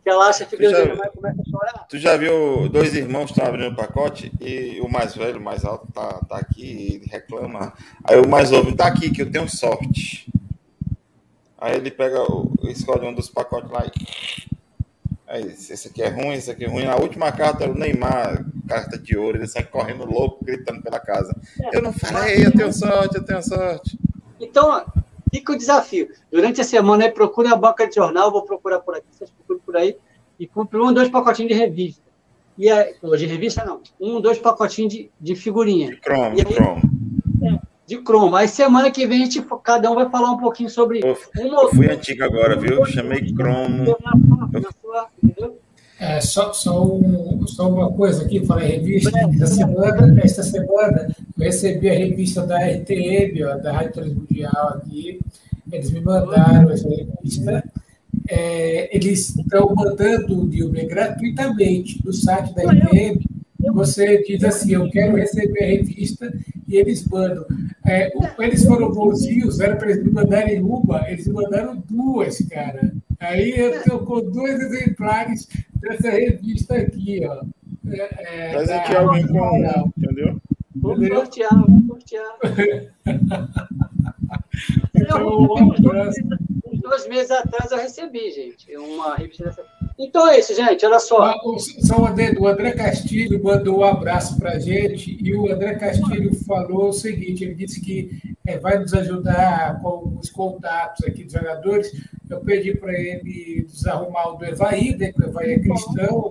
Que ela acha a figurinha do Neymar e começa a chorar. Tu já viu dois irmãos estão abrindo o pacote e o mais velho, o mais alto, tá, tá aqui e reclama. Aí o mais novo, tá aqui que eu tenho sorte. Aí ele pega, escolhe um dos pacotes lá e é isso, esse aqui é ruim, esse aqui é ruim. A última carta era o Neymar, carta de ouro, ele sai correndo louco, gritando pela casa. É, eu não falei, eu tenho sorte, eu tenho sorte. Então, fica o desafio. Durante a semana, procure a banca de jornal, vou procurar por aqui, vocês procuram por aí, e compre um, dois pacotinhos de revista. E aí, de revista não, um, dois pacotinhos de, de figurinha. De cromo, de cromo de Chrome. Aí semana que vem a gente, cada um vai falar um pouquinho sobre. Eu fui antigo agora, viu? Chamei Chrome. É, só, só, um, só uma coisa aqui, falei revista. Esta semana, esta semana eu recebi a revista da RTM, ó, da Rádio Transmundial aqui. Eles me mandaram essa revista. É, eles estão mandando o Dilber gratuitamente no site da RTM você diz assim, eu quero receber a revista, e eles mandam. É, eles foram bonzinhos, era para eles me mandarem uma, eles me mandaram duas, cara. Aí eu estou com dois exemplares dessa revista aqui, ó. É, é, Presentear alguém com entendeu? Vamos sortear, vamos sortear. uns dois meses atrás eu recebi, gente, uma revista dessa. Então é isso, gente, olha só. Ah, o André, o André Castilho mandou um abraço para a gente e o André Castilho falou o seguinte: ele disse que é, vai nos ajudar com os contatos aqui dos jogadores. Eu pedi para ele desarrumar o do Evaí, né, que o Evaí é cristão,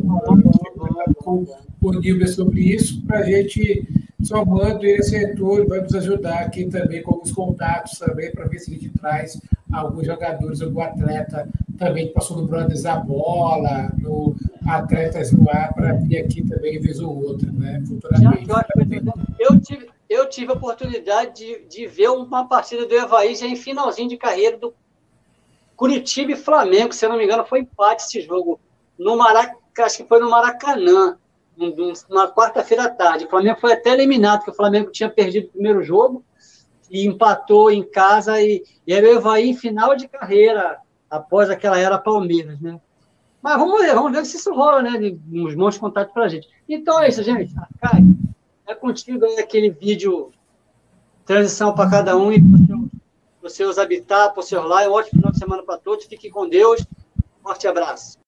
com o sobre isso, para a gente somando esse retorno, vai nos ajudar aqui também com os contatos também, para ver se a gente traz alguns jogadores, algum atleta também que passou no Brothers a bola, no Atletas no Ar, para vir aqui também, vez ou outra, né? Futuramente. Eu tive, eu tive a oportunidade de, de ver uma partida do Evaí já em finalzinho de carreira do Curitiba e Flamengo, se eu não me engano, foi empate esse jogo. No Maracanã, acho que foi no Maracanã, na quarta-feira à tarde. O Flamengo foi até eliminado, porque o Flamengo tinha perdido o primeiro jogo e empatou em casa e, e era o Evaí final de carreira, após aquela era Palmeiras, né? Mas vamos ver, vamos ver se isso rola, né? Uns bons contatos para a gente. Então é isso, gente. Kai, é contigo aí aquele vídeo transição para cada um e para os seus habitar, para o seu lá. Um ótimo final de semana para todos. Fiquem com Deus. Forte abraço.